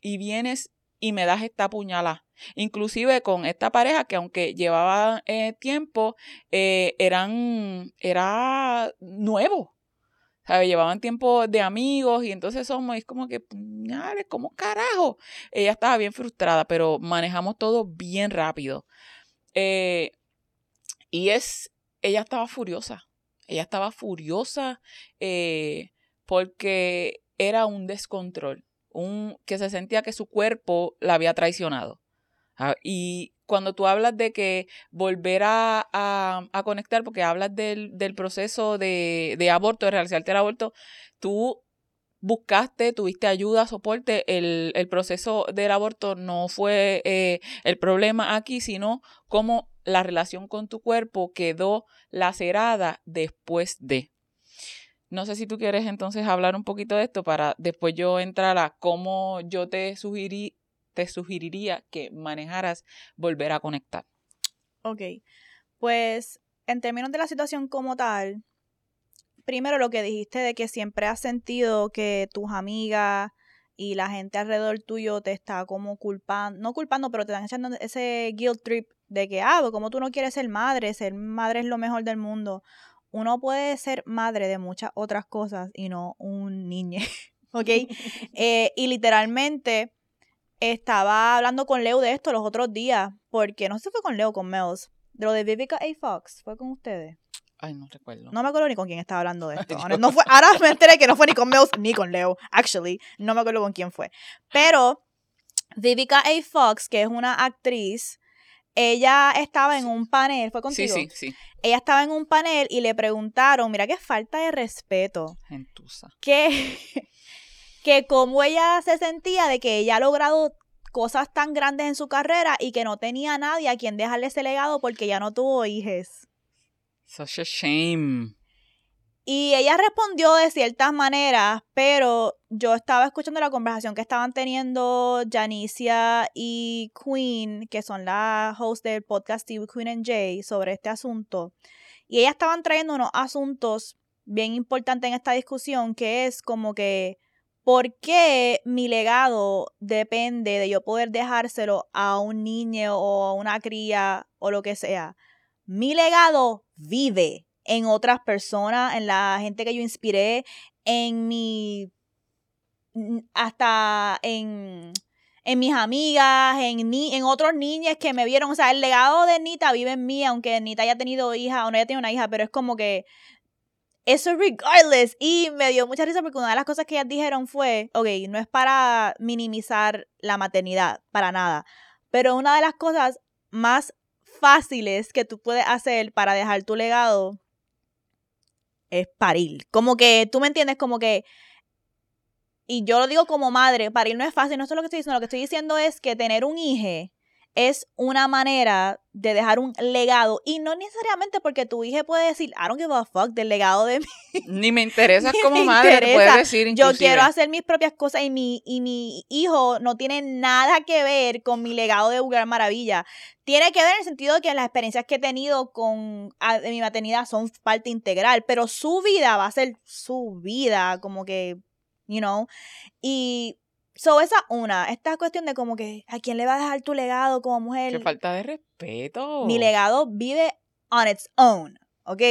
Y vienes y me das esta puñalada. Inclusive con esta pareja que aunque llevaba eh, tiempo, eh, eran, era nuevo. ¿Sabe? Llevaban tiempo de amigos y entonces somos, es como que, puñales, ¿cómo carajo? Ella estaba bien frustrada, pero manejamos todo bien rápido. Eh, y es, ella estaba furiosa. Ella estaba furiosa porque era un descontrol, un, que se sentía que su cuerpo la había traicionado. Ah, y cuando tú hablas de que volver a, a, conectar, porque hablas del, del proceso de, de, aborto, de realizarte el aborto, tú buscaste, tuviste ayuda, soporte, el, el proceso del aborto no fue eh, el problema aquí, sino cómo la relación con tu cuerpo quedó lacerada después de. No sé si tú quieres entonces hablar un poquito de esto para después yo entrar a cómo yo te, sugerí, te sugeriría que manejaras volver a conectar. Ok, pues en términos de la situación como tal, primero lo que dijiste de que siempre has sentido que tus amigas y la gente alrededor tuyo te está como culpando, no culpando, pero te están echando ese guilt trip de que, ah, pues, como tú no quieres ser madre, ser madre es lo mejor del mundo. Uno puede ser madre de muchas otras cosas y no un niño, ¿ok? Eh, y literalmente estaba hablando con Leo de esto los otros días, porque no sé si fue con Leo o con Mels, de lo de Vivica A. Fox, ¿fue con ustedes? Ay, no recuerdo. No me acuerdo ni con quién estaba hablando de esto. No fue, ahora me enteré que no fue ni con Mel ni con Leo. Actually, no me acuerdo con quién fue. Pero Vivica A. Fox, que es una actriz, ella estaba en un panel, ¿fue contigo? Sí, sí, sí. Ella estaba en un panel y le preguntaron, mira qué falta de respeto. Gentusa. Que, que cómo ella se sentía de que ella ha logrado cosas tan grandes en su carrera y que no tenía nadie a quien dejarle ese legado porque ya no tuvo hijos. Such a shame. Y ella respondió de ciertas maneras, pero yo estaba escuchando la conversación que estaban teniendo Janicia y Queen, que son las hosts del podcast TV Queen and Jay, sobre este asunto. Y ellas estaban trayendo unos asuntos bien importantes en esta discusión, que es como que, ¿por qué mi legado depende de yo poder dejárselo a un niño o a una cría o lo que sea? mi legado vive en otras personas, en la gente que yo inspiré, en mi, hasta en, en mis amigas, en, ni, en otros niños que me vieron. O sea, el legado de Nita vive en mí, aunque Nita haya tenido hija o no haya tenido una hija, pero es como que eso regardless. Y me dio mucha risa porque una de las cosas que ellas dijeron fue, ok, no es para minimizar la maternidad, para nada. Pero una de las cosas más fáciles que tú puedes hacer para dejar tu legado es parir. Como que, tú me entiendes, como que, y yo lo digo como madre, parir no es fácil, no es lo que estoy diciendo, lo que estoy diciendo es que tener un hijo es una manera de dejar un legado y no necesariamente porque tu hija puede decir, I don't give a fuck del legado de mí. Ni me interesa como madre, puede decir Yo quiero hacer mis propias cosas y mi, y mi hijo no tiene nada que ver con mi legado de Vulgar Maravilla. Tiene que ver en el sentido de que las experiencias que he tenido con de mi maternidad son parte integral, pero su vida va a ser su vida, como que, you know, y So, esa una, esta cuestión de como que a quién le va a dejar tu legado como mujer. Qué falta de respeto. Mi legado vive on its own, ¿ok?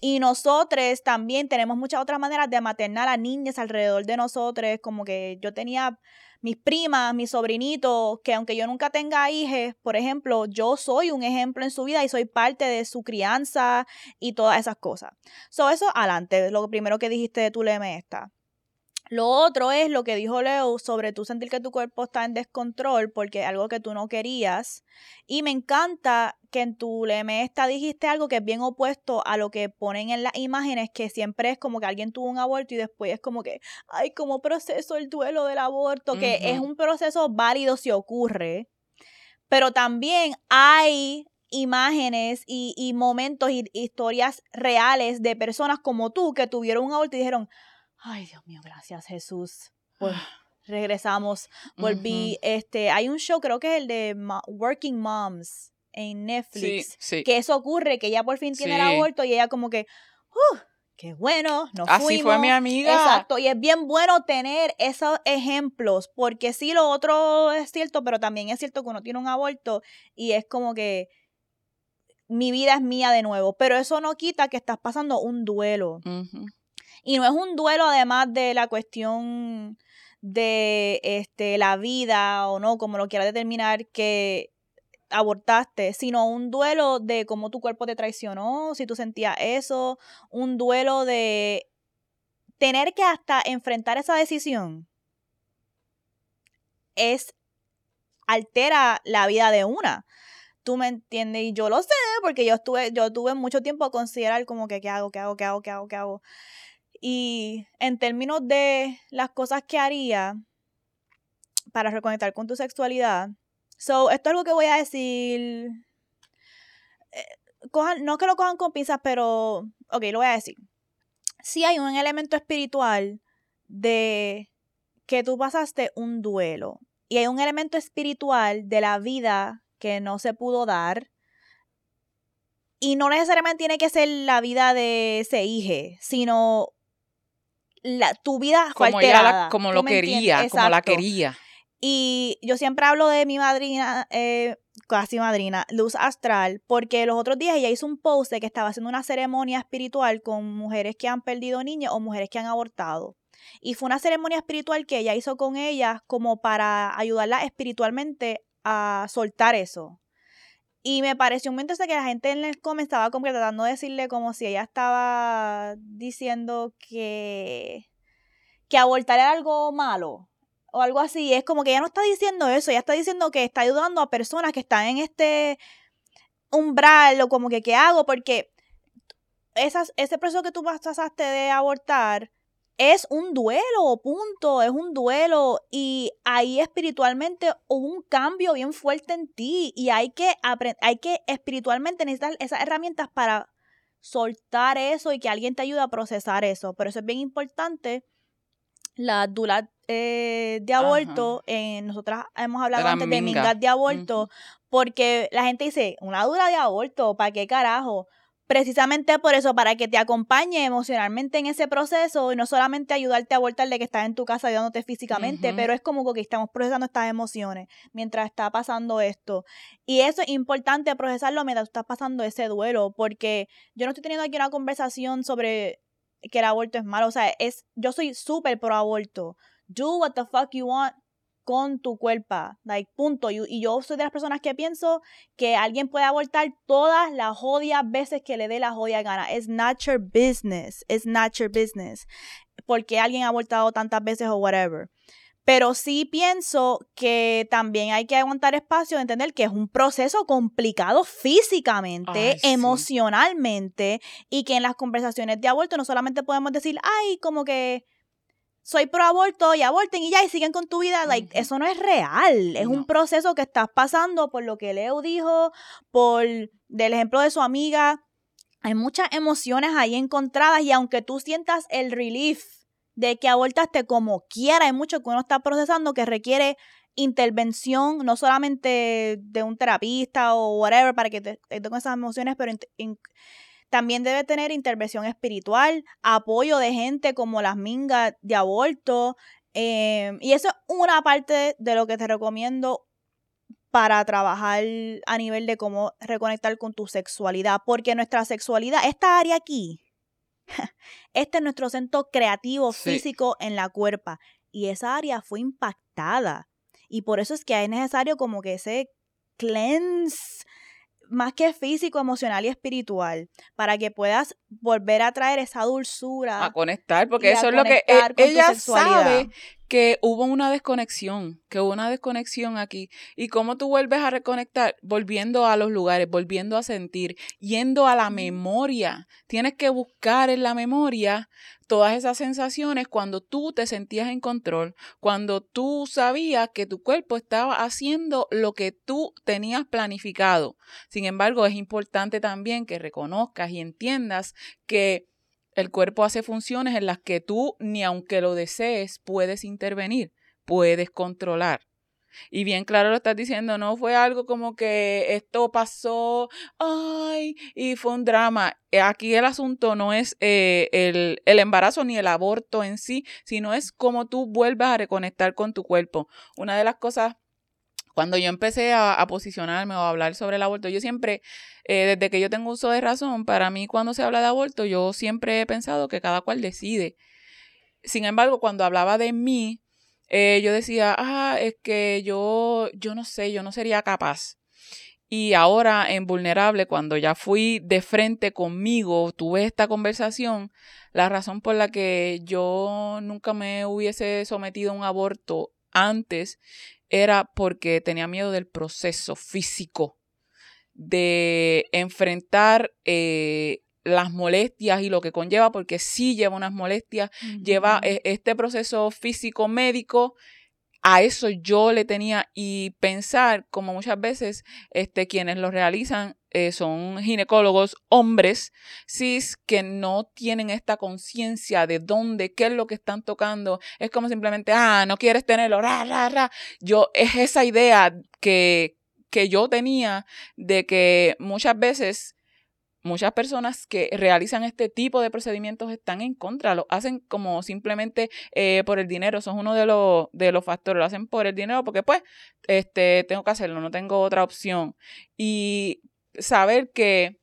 Y nosotros también tenemos muchas otras maneras de maternar a niñas alrededor de nosotros, como que yo tenía mis primas, mis sobrinitos, que aunque yo nunca tenga hijos, por ejemplo, yo soy un ejemplo en su vida y soy parte de su crianza y todas esas cosas. So, eso adelante, lo primero que dijiste de tu leme esta. Lo otro es lo que dijo Leo sobre tú sentir que tu cuerpo está en descontrol porque es algo que tú no querías. Y me encanta que en tu leme esta dijiste algo que es bien opuesto a lo que ponen en las imágenes, que siempre es como que alguien tuvo un aborto y después es como que, ay, como proceso el duelo del aborto, que es un proceso válido si ocurre. Pero también hay imágenes y, y momentos y historias reales de personas como tú que tuvieron un aborto y dijeron, Ay, Dios mío, gracias Jesús. Pues regresamos, volví. Este, hay un show, creo que es el de Working Moms en Netflix. Que eso ocurre, que ella por fin tiene el aborto y ella como que, uh, qué bueno, nos Así fue mi amiga. Exacto, y es bien bueno tener esos ejemplos, porque sí, lo otro es cierto, pero también es cierto que uno tiene un aborto y es como que mi vida es mía de nuevo, pero eso no quita que estás pasando un duelo. Y no es un duelo además de la cuestión de este, la vida o no, como lo quiera determinar, que abortaste, sino un duelo de cómo tu cuerpo te traicionó, si tú sentías eso, un duelo de tener que hasta enfrentar esa decisión es altera la vida de una. Tú me entiendes y yo lo sé porque yo estuve yo tuve mucho tiempo a considerar como que qué hago, qué hago, qué hago, qué hago, qué hago. Y en términos de las cosas que haría para reconectar con tu sexualidad, so, esto es algo que voy a decir. Eh, cojan, no que lo cojan con pinzas, pero. Ok, lo voy a decir. Sí hay un elemento espiritual de que tú pasaste un duelo. Y hay un elemento espiritual de la vida que no se pudo dar. Y no necesariamente tiene que ser la vida de ese hijo, sino la, tu vida fue como alterada. como lo quería, como la quería. Y yo siempre hablo de mi madrina, eh, casi madrina, Luz Astral, porque los otros días ella hizo un post de que estaba haciendo una ceremonia espiritual con mujeres que han perdido niños o mujeres que han abortado. Y fue una ceremonia espiritual que ella hizo con ellas como para ayudarla espiritualmente a soltar eso. Y me pareció un momento que la gente en el comment estaba como tratando de decirle como si ella estaba diciendo que, que abortar era algo malo o algo así. Es como que ella no está diciendo eso, ella está diciendo que está ayudando a personas que están en este umbral o como que qué hago, porque esas, ese proceso que tú pasaste de abortar es un duelo, punto, es un duelo y ahí espiritualmente hubo un cambio bien fuerte en ti y hay que hay que espiritualmente necesitar esas herramientas para soltar eso y que alguien te ayude a procesar eso. Pero eso es bien importante. La dula eh, de aborto, eh, nosotras hemos hablado antes de mingas de aborto, porque la gente dice, una dura de aborto, ¿para qué carajo? Precisamente por eso, para que te acompañe emocionalmente en ese proceso y no solamente ayudarte a abortar de que estás en tu casa ayudándote físicamente, pero es como que estamos procesando estas emociones mientras está pasando esto. Y eso es importante procesarlo mientras estás pasando ese duelo, porque yo no estoy teniendo aquí una conversación sobre que el aborto es malo, o sea, es yo soy súper pro aborto. Do what the fuck you want con tu cuerpo, like, punto. Y, yo soy de las personas que pienso que alguien puede abortar todas las jodias veces que le dé la jodia gana. Es not your business, it's not your business. Porque alguien ha abortado tantas veces o whatever. Pero sí pienso que también hay que aguantar espacio de entender que es un proceso complicado físicamente, emocionalmente, y que en las conversaciones de aborto no solamente podemos decir, ay, como que soy pro aborto y aborten y ya y siguen con tu vida. Like, Eso no es real. Es un proceso que estás pasando por lo que Leo dijo, por del ejemplo de su amiga. Hay muchas emociones ahí encontradas y aunque tú sientas el relief de que abortaste como quiera, hay mucho que uno está procesando que requiere intervención, no solamente de un terapista o whatever para que te, te con esas emociones, pero también debe tener intervención espiritual, apoyo de gente como las mingas de aborto. Em, y eso es una parte de lo que te recomiendo para trabajar a nivel de cómo reconectar con tu sexualidad. Porque nuestra sexualidad, esta área aquí, este es nuestro centro creativo físico en la cuerpa. Y esa área fue impactada. Y por eso es que es necesario como que ese cleanse más que físico, emocional y espiritual, para que puedas volver a traer esa dulzura. A conectar, porque eso es lo que e, ella sabe que hubo una desconexión, que hubo una desconexión aquí. ¿Y cómo tú vuelves a reconectar? Volviendo a los lugares, volviendo a sentir, yendo a la memoria. Tienes que buscar en la memoria todas esas sensaciones cuando tú te sentías en control, cuando tú sabías que tu cuerpo estaba haciendo lo que tú tenías planificado. Sin embargo, es importante también que reconozcas y entiendas que el cuerpo hace funciones en las que tú, ni aunque lo desees, puedes intervenir, puedes controlar. Y bien claro lo estás diciendo, no fue algo como que esto pasó, ay, y fue un drama. Eh, aquí el asunto no es eh, el, el, embarazo ni el aborto en sí, sino es cómo tú vuelves a reconectar con tu cuerpo. Una de las cosas cuando yo empecé a, posicionarme o a hablar sobre el aborto, yo siempre, eh, desde que yo tengo uso de razón, para mí cuando se habla de aborto, yo siempre he pensado que cada cual decide. Sin embargo, cuando hablaba de mí, eh, yo decía, ah, es que yo, yo no sé, yo no sería capaz. Y ahora en Vulnerable, cuando ya fui de frente conmigo, tuve esta conversación, la razón por la que yo nunca me hubiese sometido a un aborto antes era porque tenía miedo del proceso físico, de enfrentar eh, las molestias y lo que conlleva, porque sí lleva unas molestias, lleva e, este proceso físico médico a eso yo le tenía y pensar como muchas veces este, quienes lo realizan eh, son ginecólogos hombres cis que no tienen esta conciencia de dónde, qué es lo que están tocando. Es como simplemente, ah, no quieres tenerlo, ra, ra, ra. Yo, es esa idea que, que yo tenía de que muchas veces muchas personas que realizan este tipo de procedimientos están en contra, lo hacen como simplemente eh, por el dinero, es uno de los, de los factores, lo hacen por el dinero porque pues este, tengo que hacerlo, no tengo otra opción. Y saber que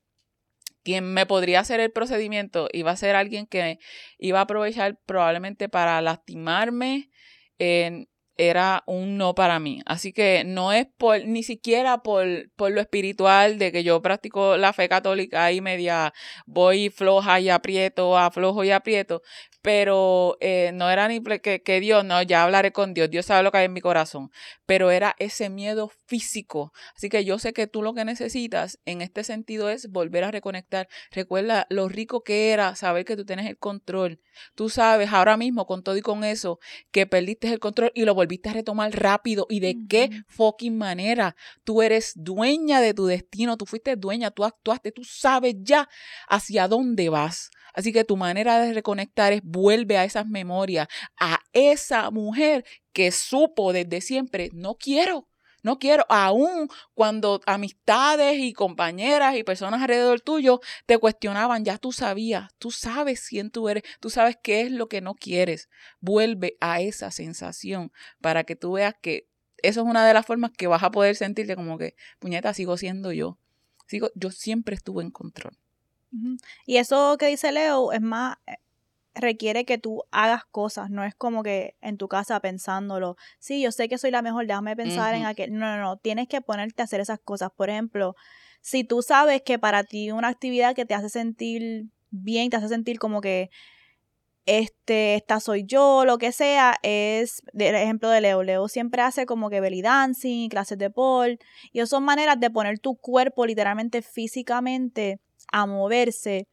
quien me podría hacer el procedimiento iba a ser alguien que iba a aprovechar probablemente para lastimarme, en era un no para mí. Así que no es por, ni siquiera por, por lo espiritual de que yo practico la fe católica y media voy floja y aprieto, aflojo y aprieto, pero eh, no era ni que, que, Dios, no, ya hablaré con Dios, Dios sabe lo que hay en mi corazón, pero era ese miedo físico. Así que yo sé que tú lo que necesitas en este sentido es volver a reconectar. Recuerda lo rico que era saber que tú tienes el control. Tú sabes ahora mismo con todo y con eso que perdiste el control y lo volviste a retomar rápido y de qué fucking manera. Tú eres dueña de tu destino, tú fuiste dueña, tú actuaste, tú sabes ya hacia dónde vas. Así que tu manera de reconectar es vuelve a esas memorias, a esa mujer que supo desde siempre, no quiero, no quiero, aún cuando amistades y compañeras y personas alrededor tuyo te cuestionaban, ya tú sabías, tú sabes quién tú eres, tú sabes qué es lo que no quieres. Vuelve a esa sensación para que tú veas que eso es una de las formas que vas a poder sentirte como que, puñeta, sigo siendo yo. Sigo, yo siempre estuve en control. Y eso que dice Leo es más, eh, requiere que tú hagas cosas, no es como que en tu casa pensándolo, sí, yo sé que soy la mejor, déjame pensar en aquel, no, no, no, tienes que ponerte a hacer esas cosas. Por ejemplo, si tú sabes que para ti una actividad que te hace sentir bien, te hace sentir como que este, esta soy yo, lo que sea, es el ejemplo de Leo. Leo siempre hace como que belly dancing, clases de pole, y son maneras de poner tu cuerpo literalmente físicamente a moverse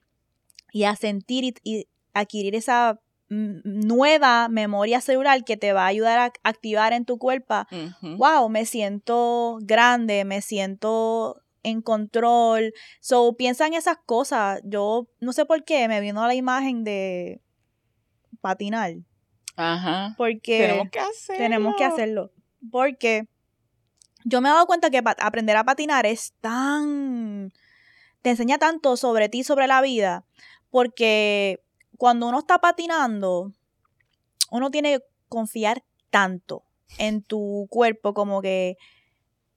y a sentir y, adquirir esa nueva memoria celular que te va a ayudar a activar en tu cuerpo. Wow, me siento grande, me siento en control. So, piensa en esas cosas. Yo no sé por qué me vino la imagen de patinar. Ajá. Porque tenemos que hacerlo. Tenemos que hacerlo. Porque yo me he dado cuenta que aprender a patinar es tan te enseña tanto sobre ti, sobre la vida, porque cuando uno está patinando, uno tiene que confiar tanto en tu cuerpo como que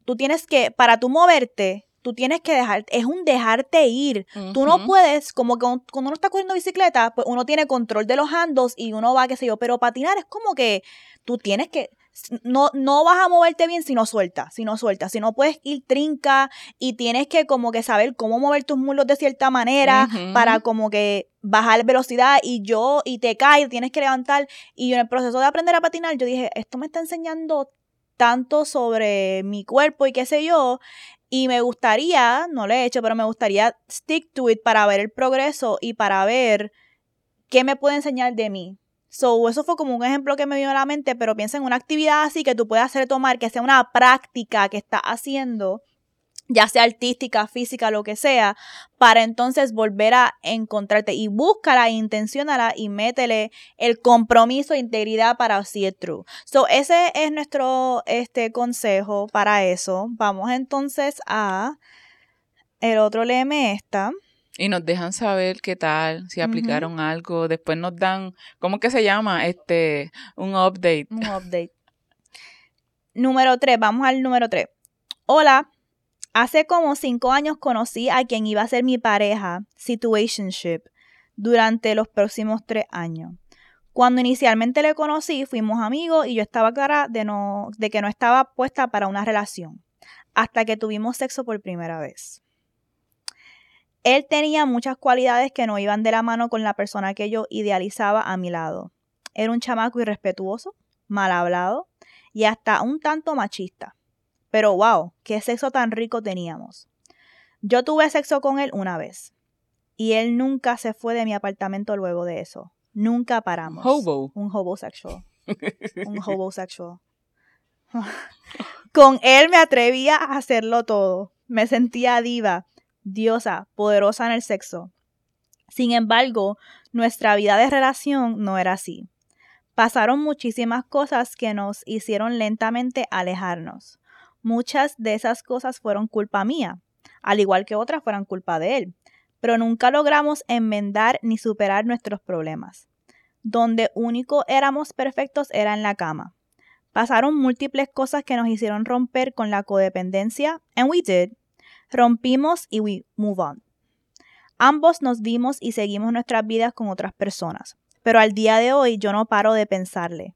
tú tienes que, para tú moverte, tú tienes que dejar, es un dejarte ir. Tú no puedes, como que cuando uno está corriendo bicicleta, pues uno tiene control de los handos y uno va, qué sé yo, pero patinar es como que tú tienes que, no, no vas a moverte bien si no sueltas, si no sueltas, si no puedes ir trinca y tienes que como que saber cómo mover tus muslos de cierta manera para como que bajar velocidad y yo, y te caes, tienes que levantar. Y en el proceso de aprender a patinar, yo dije, esto me está enseñando tanto sobre mi cuerpo y qué sé yo. Y me gustaría, no lo he hecho, pero me gustaría stick to it para ver el progreso y para ver qué me puede enseñar de mí. So, eso fue como un ejemplo que me vino a la mente, pero piensa en una actividad así que tú puedas hacer tomar, que sea una práctica que estás haciendo, ya sea artística, física, lo que sea, para entonces volver a encontrarte y búscala, intencionala y métele el compromiso e integridad para see it true. So, ese es nuestro este, consejo para eso. Vamos entonces a el otro léeme esta. Y nos dejan saber qué tal, si aplicaron algo. Después nos dan, ¿cómo que se llama? Este, un update. Un update. número 3, vamos al número 3. Hola, hace como cinco años conocí a quien iba a ser mi pareja, situationship, durante los próximos tres años. Cuando inicialmente le conocí, fuimos amigos y yo estaba clara de, no, de que no estaba puesta para una relación, hasta que tuvimos sexo por primera vez. Él tenía muchas cualidades que no iban de la mano con la persona que yo idealizaba a mi lado. Era un chamaco irrespetuoso, mal hablado y hasta un tanto machista. Pero wow, qué sexo tan rico teníamos. Yo tuve sexo con él una vez. Y él nunca se fue de mi apartamento luego de eso. Nunca paramos. Hobo. Un homosexual. Un homosexual. Con él me atrevía a hacerlo todo. Me sentía diva, diosa, poderosa en el sexo. Sin embargo, nuestra vida de relación no era así. Pasaron muchísimas cosas que nos hicieron lentamente alejarnos. Muchas de esas cosas fueron culpa mía, al igual que otras fueron culpa de él, pero nunca logramos enmendar ni superar nuestros problemas. Donde único éramos perfectos era en la cama. Pasaron múltiples cosas que nos hicieron romper con la codependencia, and we did. Rompimos y we move on. Ambos nos vimos y seguimos nuestras vidas con otras personas, pero al día de hoy yo no paro de pensarle.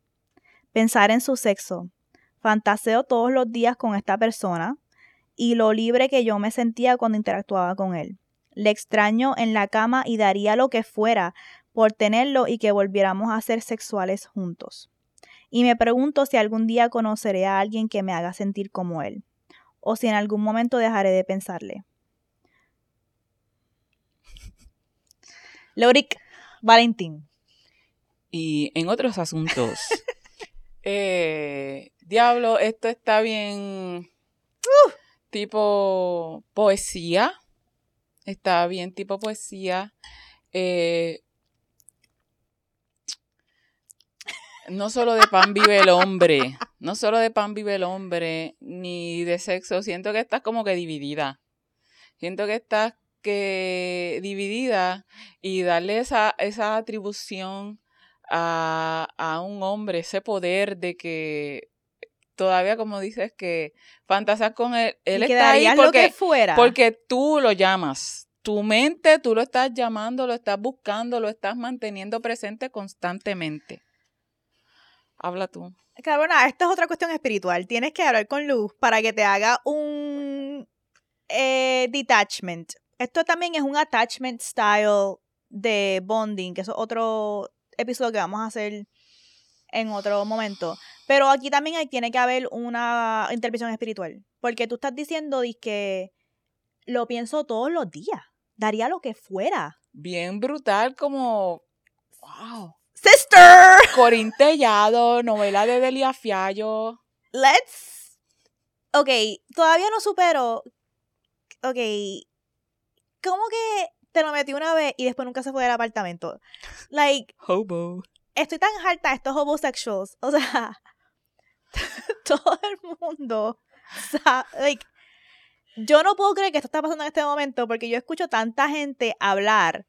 Pensar en su sexo. Fantaseo todos los días con esta persona y lo libre que yo me sentía cuando interactuaba con él. Le extraño en la cama y daría lo que fuera por tenerlo y que volviéramos a ser sexuales juntos. Y me pregunto si algún día conoceré a alguien que me haga sentir como él, o si en algún momento dejaré de pensarle. Loric Valentín. Y en otros asuntos, eh, diablo, esto está bien tipo poesía. Está bien tipo poesía. Eh, no solo de pan vive el hombre, no solo de pan vive el hombre, ni de sexo. Siento que estás como que dividida. Siento que estás que dividida y darle esa, esa atribución a, a un hombre, ese poder de que todavía como dices que fantasías con él, él está ahí porque, fuera. porque tú lo llamas. Tu mente, tú lo estás llamando, lo estás buscando, lo estás manteniendo presente constantemente. Habla tú. Cabrona, esta es otra cuestión espiritual. Tienes que hablar con Luz para que te haga un eh, detachment. Esto también es un attachment style de bonding, que es otro episodio que vamos a hacer en otro momento. Pero aquí también hay, tiene que haber una intervención espiritual. Porque tú estás diciendo que lo pienso todos los días. Daría lo que fuera. Bien brutal, como. ¡Wow! ¡Sister! Corín Tellado, novela de Delia Fiallo. Let's. Ok, todavía no supero. Ok. ¿Cómo que te lo metí una vez y después nunca se fue del apartamento? Like. Hobo estoy tan harta de estos homosexuals. O sea, todo el mundo. like, yo no puedo creer que esto está pasando en este momento porque yo escucho tanta gente hablar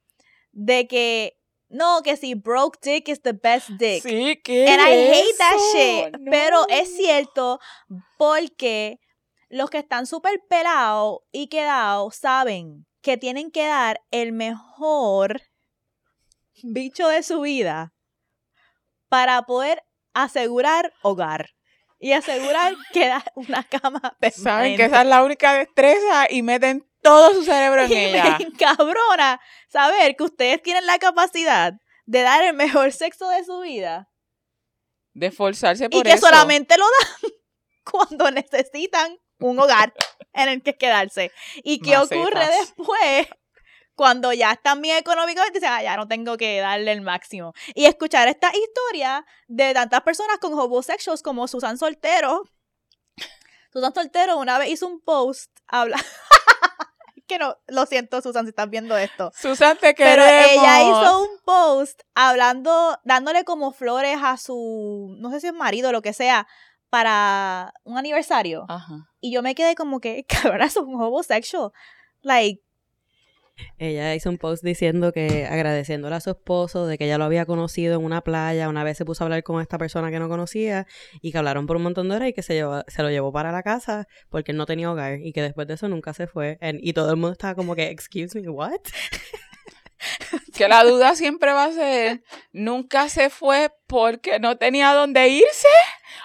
de que no, que si broke dick is the best dick. Sí, que And I hate that shit. Pero es cierto porque los que están súper pelados y quedados saben que tienen que dar el mejor bicho de su vida para poder asegurar hogar y asegurar que da una cama permanente. Saben que esa es la única destreza y meten todo su cerebro en ella. Me encabrona saber que ustedes tienen la capacidad de dar el mejor sexo de su vida. De esforzarse por eso. Y que solamente lo dan cuando necesitan un hogar en el que quedarse. ¿Y qué ocurre después? cuando ya están bien económicamente, dicen, ah, ya no tengo que darle el máximo. Y escuchar esta historia de tantas personas con homosexuals como Susan Soltero. Susan Soltero una vez hizo un post, habla... que no, lo siento, Susan, si estás viendo esto. Susan, te queremos. Pero ella hizo un post hablando, dándole como flores a su, no sé si es marido o lo que sea, para un aniversario. Ajá. Y yo me quedé como que, cabrón, es un homosexual. Like, ella hizo un post diciendo que agradeciéndole a su esposo de que ella lo había conocido en una playa, una vez se puso a hablar con esta persona que no conocía y que hablaron por un montón de horas y que se, llevó, se lo llevó para la casa porque él no tenía hogar y que después de eso nunca se fue. y todo el mundo estaba como que, excuse me, what? que la duda siempre va a ser, ¿nunca se fue porque no tenía dónde irse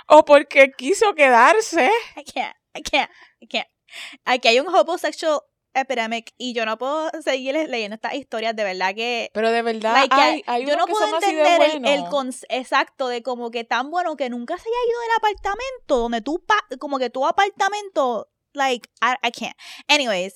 o porque quiso quedarse? I can't, I can't, I can't. Aquí hay un homosexual epidemic y yo no puedo seguir leyendo estas historias, de verdad que... Pero de verdad, hay, yo no puedo entender el, el exacto de como que tan bueno que nunca se haya ido del apartamento, donde tú, como que tu apartamento, like, I, I can't. Anyways,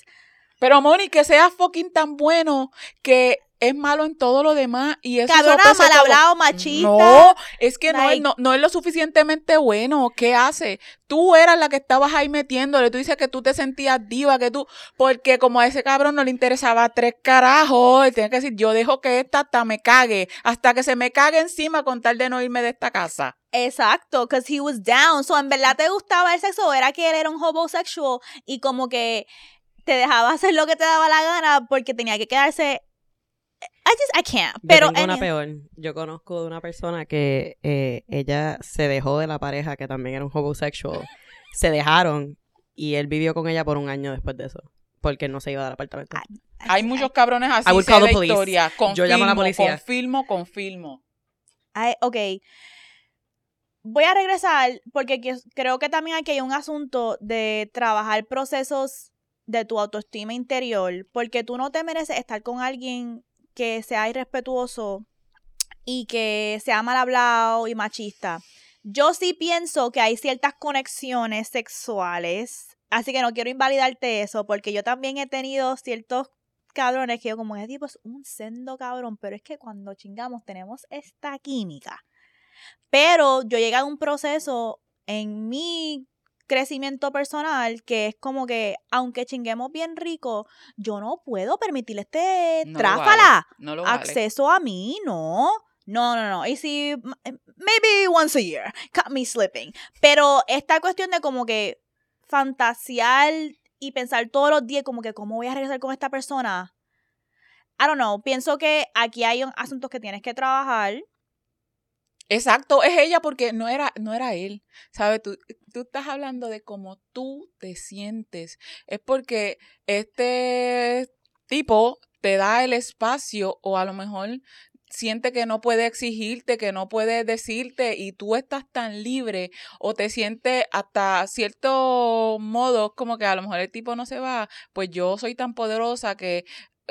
Pero Moni, que sea fucking tan bueno que es malo en todo lo demás y eso Cabrona, sopese mal hablado, machista. No, es que no, es, no, no es lo suficientemente bueno. ¿Qué hace? Tú eras la que estabas ahí metiéndole. Tú dices que tú te sentías diva, que tú. Porque como a ese cabrón no le interesaba tres carajos, él tiene que decir: Yo dejo que esta hasta me cague, hasta que se me cague encima con tal de no irme de esta casa. Exacto, because he was down. So, en verdad te gustaba el sexo era que él era un homosexual y como que te dejaba hacer lo que te daba la gana porque tenía que quedarse. I just, I can't. Yo tengo una peor. Yo conozco de una persona que eh, ella se dejó de la pareja, que también era un homosexual. se dejaron y él vivió con ella por un año después de eso. Porque él no se iba del apartamento. Ah, Hay muchos cabrones así. I would sé call la the police. historia. Confirmo, Yo llamo a la policía. Confirmo, confirmo. I- ok. Voy a regresar porque que- creo que también aquí hay un asunto de trabajar procesos de tu autoestima interior, porque tú no te mereces estar con alguien que sea irrespetuoso y que sea mal hablado y machista. Yo sí pienso que hay ciertas conexiones sexuales, así que no quiero invalidarte eso, porque yo también he tenido ciertos cabrones que yo como ese tipo es un sendo cabrón, pero es que cuando chingamos tenemos esta química. Pero yo llegué a un proceso en mi crecimiento personal que es como que aunque chinguemos bien rico, yo no puedo permitirle este No lo tráfala No vale. acceso a mí, no. No, no, no. Y si, m- maybe once a year, cut me slipping. Pero esta cuestión de como que fantasear y pensar todos los días como que cómo voy a regresar con esta persona. I don't know. Pienso que aquí hay un- asuntos que tienes que trabajar. Exacto, es ella porque no era, no era él. ¿Sabes? Tú, tú estás hablando de cómo tú te sientes. Es porque este tipo te da el espacio o a lo mejor siente que no puede exigirte, que no puede decirte y tú estás tan libre o te sientes hasta cierto modo como que a lo mejor el tipo no se va, pues yo soy tan poderosa que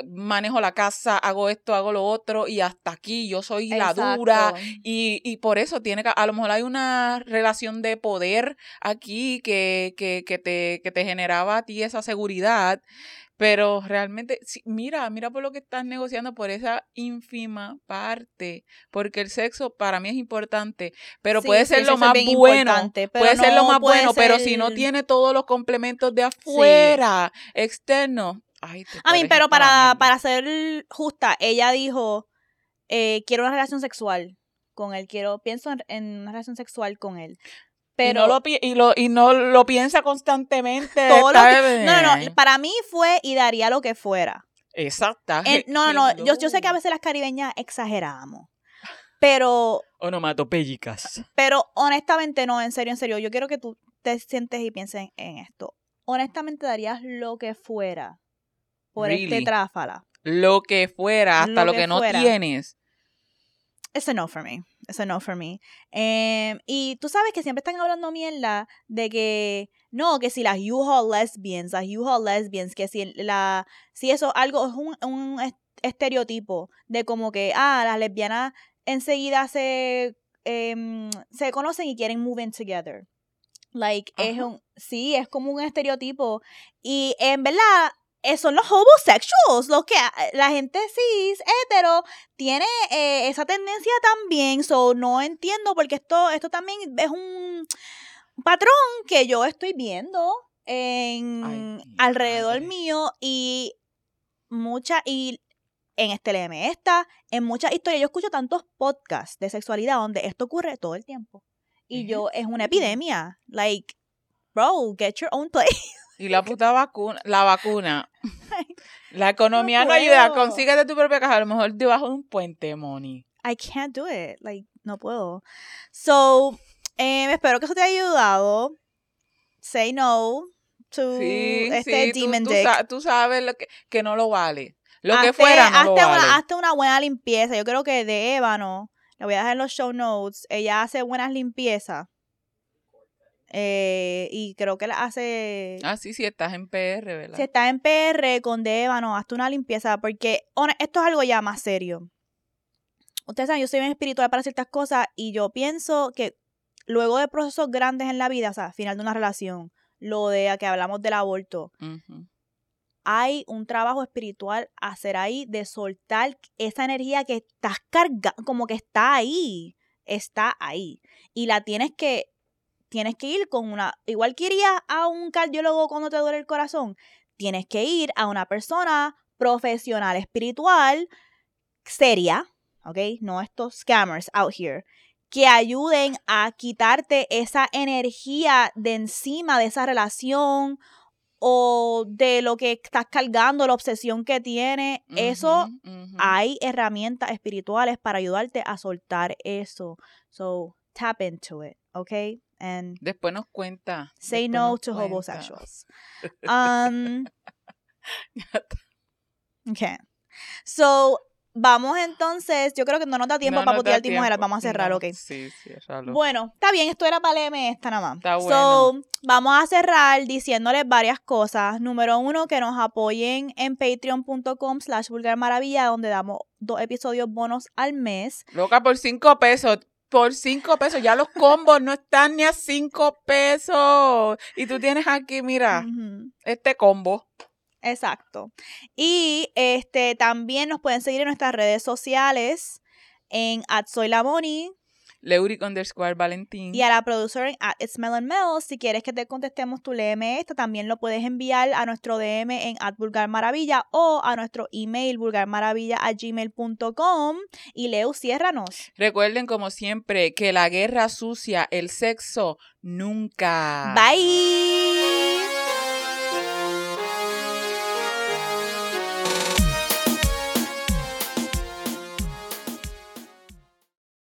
manejo la casa, hago esto, hago lo otro y hasta aquí yo soy la dura y, y por eso tiene que, a lo mejor hay una relación de poder aquí que, que, que, te, que te generaba a ti esa seguridad, pero realmente, sí, mira, mira por lo que estás negociando por esa ínfima parte, porque el sexo para mí es importante, pero Sí, puede sí, ser lo más bueno, puede ser lo más bueno, pero si no tiene todos los complementos de afuera, externos, ay, te A mí, pero para para, ser justa, ella dijo, eh, quiero una relación sexual con él, quiero, pienso en, en una relación sexual con él. Pero y, no lo, pi- y, lo, y no lo piensa constantemente. todo lo que- no, no, no, para mí fue y daría lo que fuera. Exacta. No, no, no, yo, yo sé que a veces las caribeñas exageramos, pero, Onomatopéyicas. pero honestamente no, en serio, en serio, yo quiero que tú te sientes y pienses en esto. Honestamente darías lo que fuera por este tráfala. Lo que fuera, hasta Lo lo, que que, no tienes. It's a no for me. It's a no for me. Em, y tú sabes que siempre están hablando mierda de que no, que si las U-Haul lesbians, las U-Haul lesbians, que si la si eso algo es un, un est- estereotipo de como que ah, las lesbianas enseguida se em, se conocen y quieren move in together. Like es un sí, es como un estereotipo y en verdad son los homosexuals, los que eh, la gente cis, hetero, tiene eh, esa tendencia también, so no entiendo porque esto, esto también es un patrón que yo estoy viendo en Ay, alrededor madre. mío y mucha y en este LM esta, en muchas historias, yo escucho tantos podcasts de sexualidad donde esto ocurre todo el tiempo. Y yo, es una epidemia. Like, bro, get your own place. Y la puta vacuna, la vacuna. La economía no, ayuda. Consíguete tu propia caja. A lo mejor debajo de un puente, Moni. I can't do it. Like, no puedo. So, eh, espero que eso te haya ayudado. Say no to Sí, este sí. Demon tú dick. tú sabes lo que, que no lo vale. Lo que fuera no lo hazte vale. una, hazte una buena limpieza. Yo creo que de Ébano, le voy a dejar en los show notes, ella hace buenas limpiezas. Eh, y creo que la hace... Ah, sí, sí, estás en PR, ¿verdad? Si estás en PR con de Ébano, hazte una limpieza. Porque esto es algo ya más serio. Ustedes saben, yo soy bien espiritual para ciertas cosas y yo pienso que luego de procesos grandes en la vida, o sea, final de una relación, lo de que hablamos del aborto, hay un trabajo espiritual a hacer ahí de soltar esa energía que estás cargando, como que está ahí, está ahí. Y la tienes que, tienes que ir con una, igual que irías a un cardiólogo cuando te duele el corazón, tienes que ir a una persona profesional espiritual seria, ¿ok? No estos scammers out here, que ayuden a quitarte esa energía de encima de esa relación o de lo que estás cargando, la obsesión que tiene. eso, hay herramientas espirituales para ayudarte a soltar eso. So, tap into it, ¿ok? And Después nos cuenta. say después no to cuenta. homosexuals. Um, okay. So, vamos entonces. Yo creo que no nos da tiempo No para da putear tiempo. Vamos a cerrar, No, ok. Sí, ciérralo. Bueno, está bien, esto era para leerme esta nada más. Está So, vamos a cerrar diciéndoles varias cosas. Número uno, que nos apoyen en patreon.com slash vulgar maravilla, donde damos dos episodios bonos al mes. Loca, por cinco pesos. Por cinco pesos. Ya los combos no están ni a cinco pesos. Y tú tienes aquí, mira, este combo. Exacto. Y este también nos pueden seguir en nuestras redes sociales en @soylamoni Leuric underscore Valentín. y a la productora en @itsmellandmel. Si quieres que te contestemos tu léeme esto, también lo puedes enviar a nuestro DM en @vulgarmaravilla o a nuestro email vulgarmaravilla@gmail.com y Leo, ciérranos. Recuerden, como siempre, que la guerra sucia, el sexo, nunca. Bye.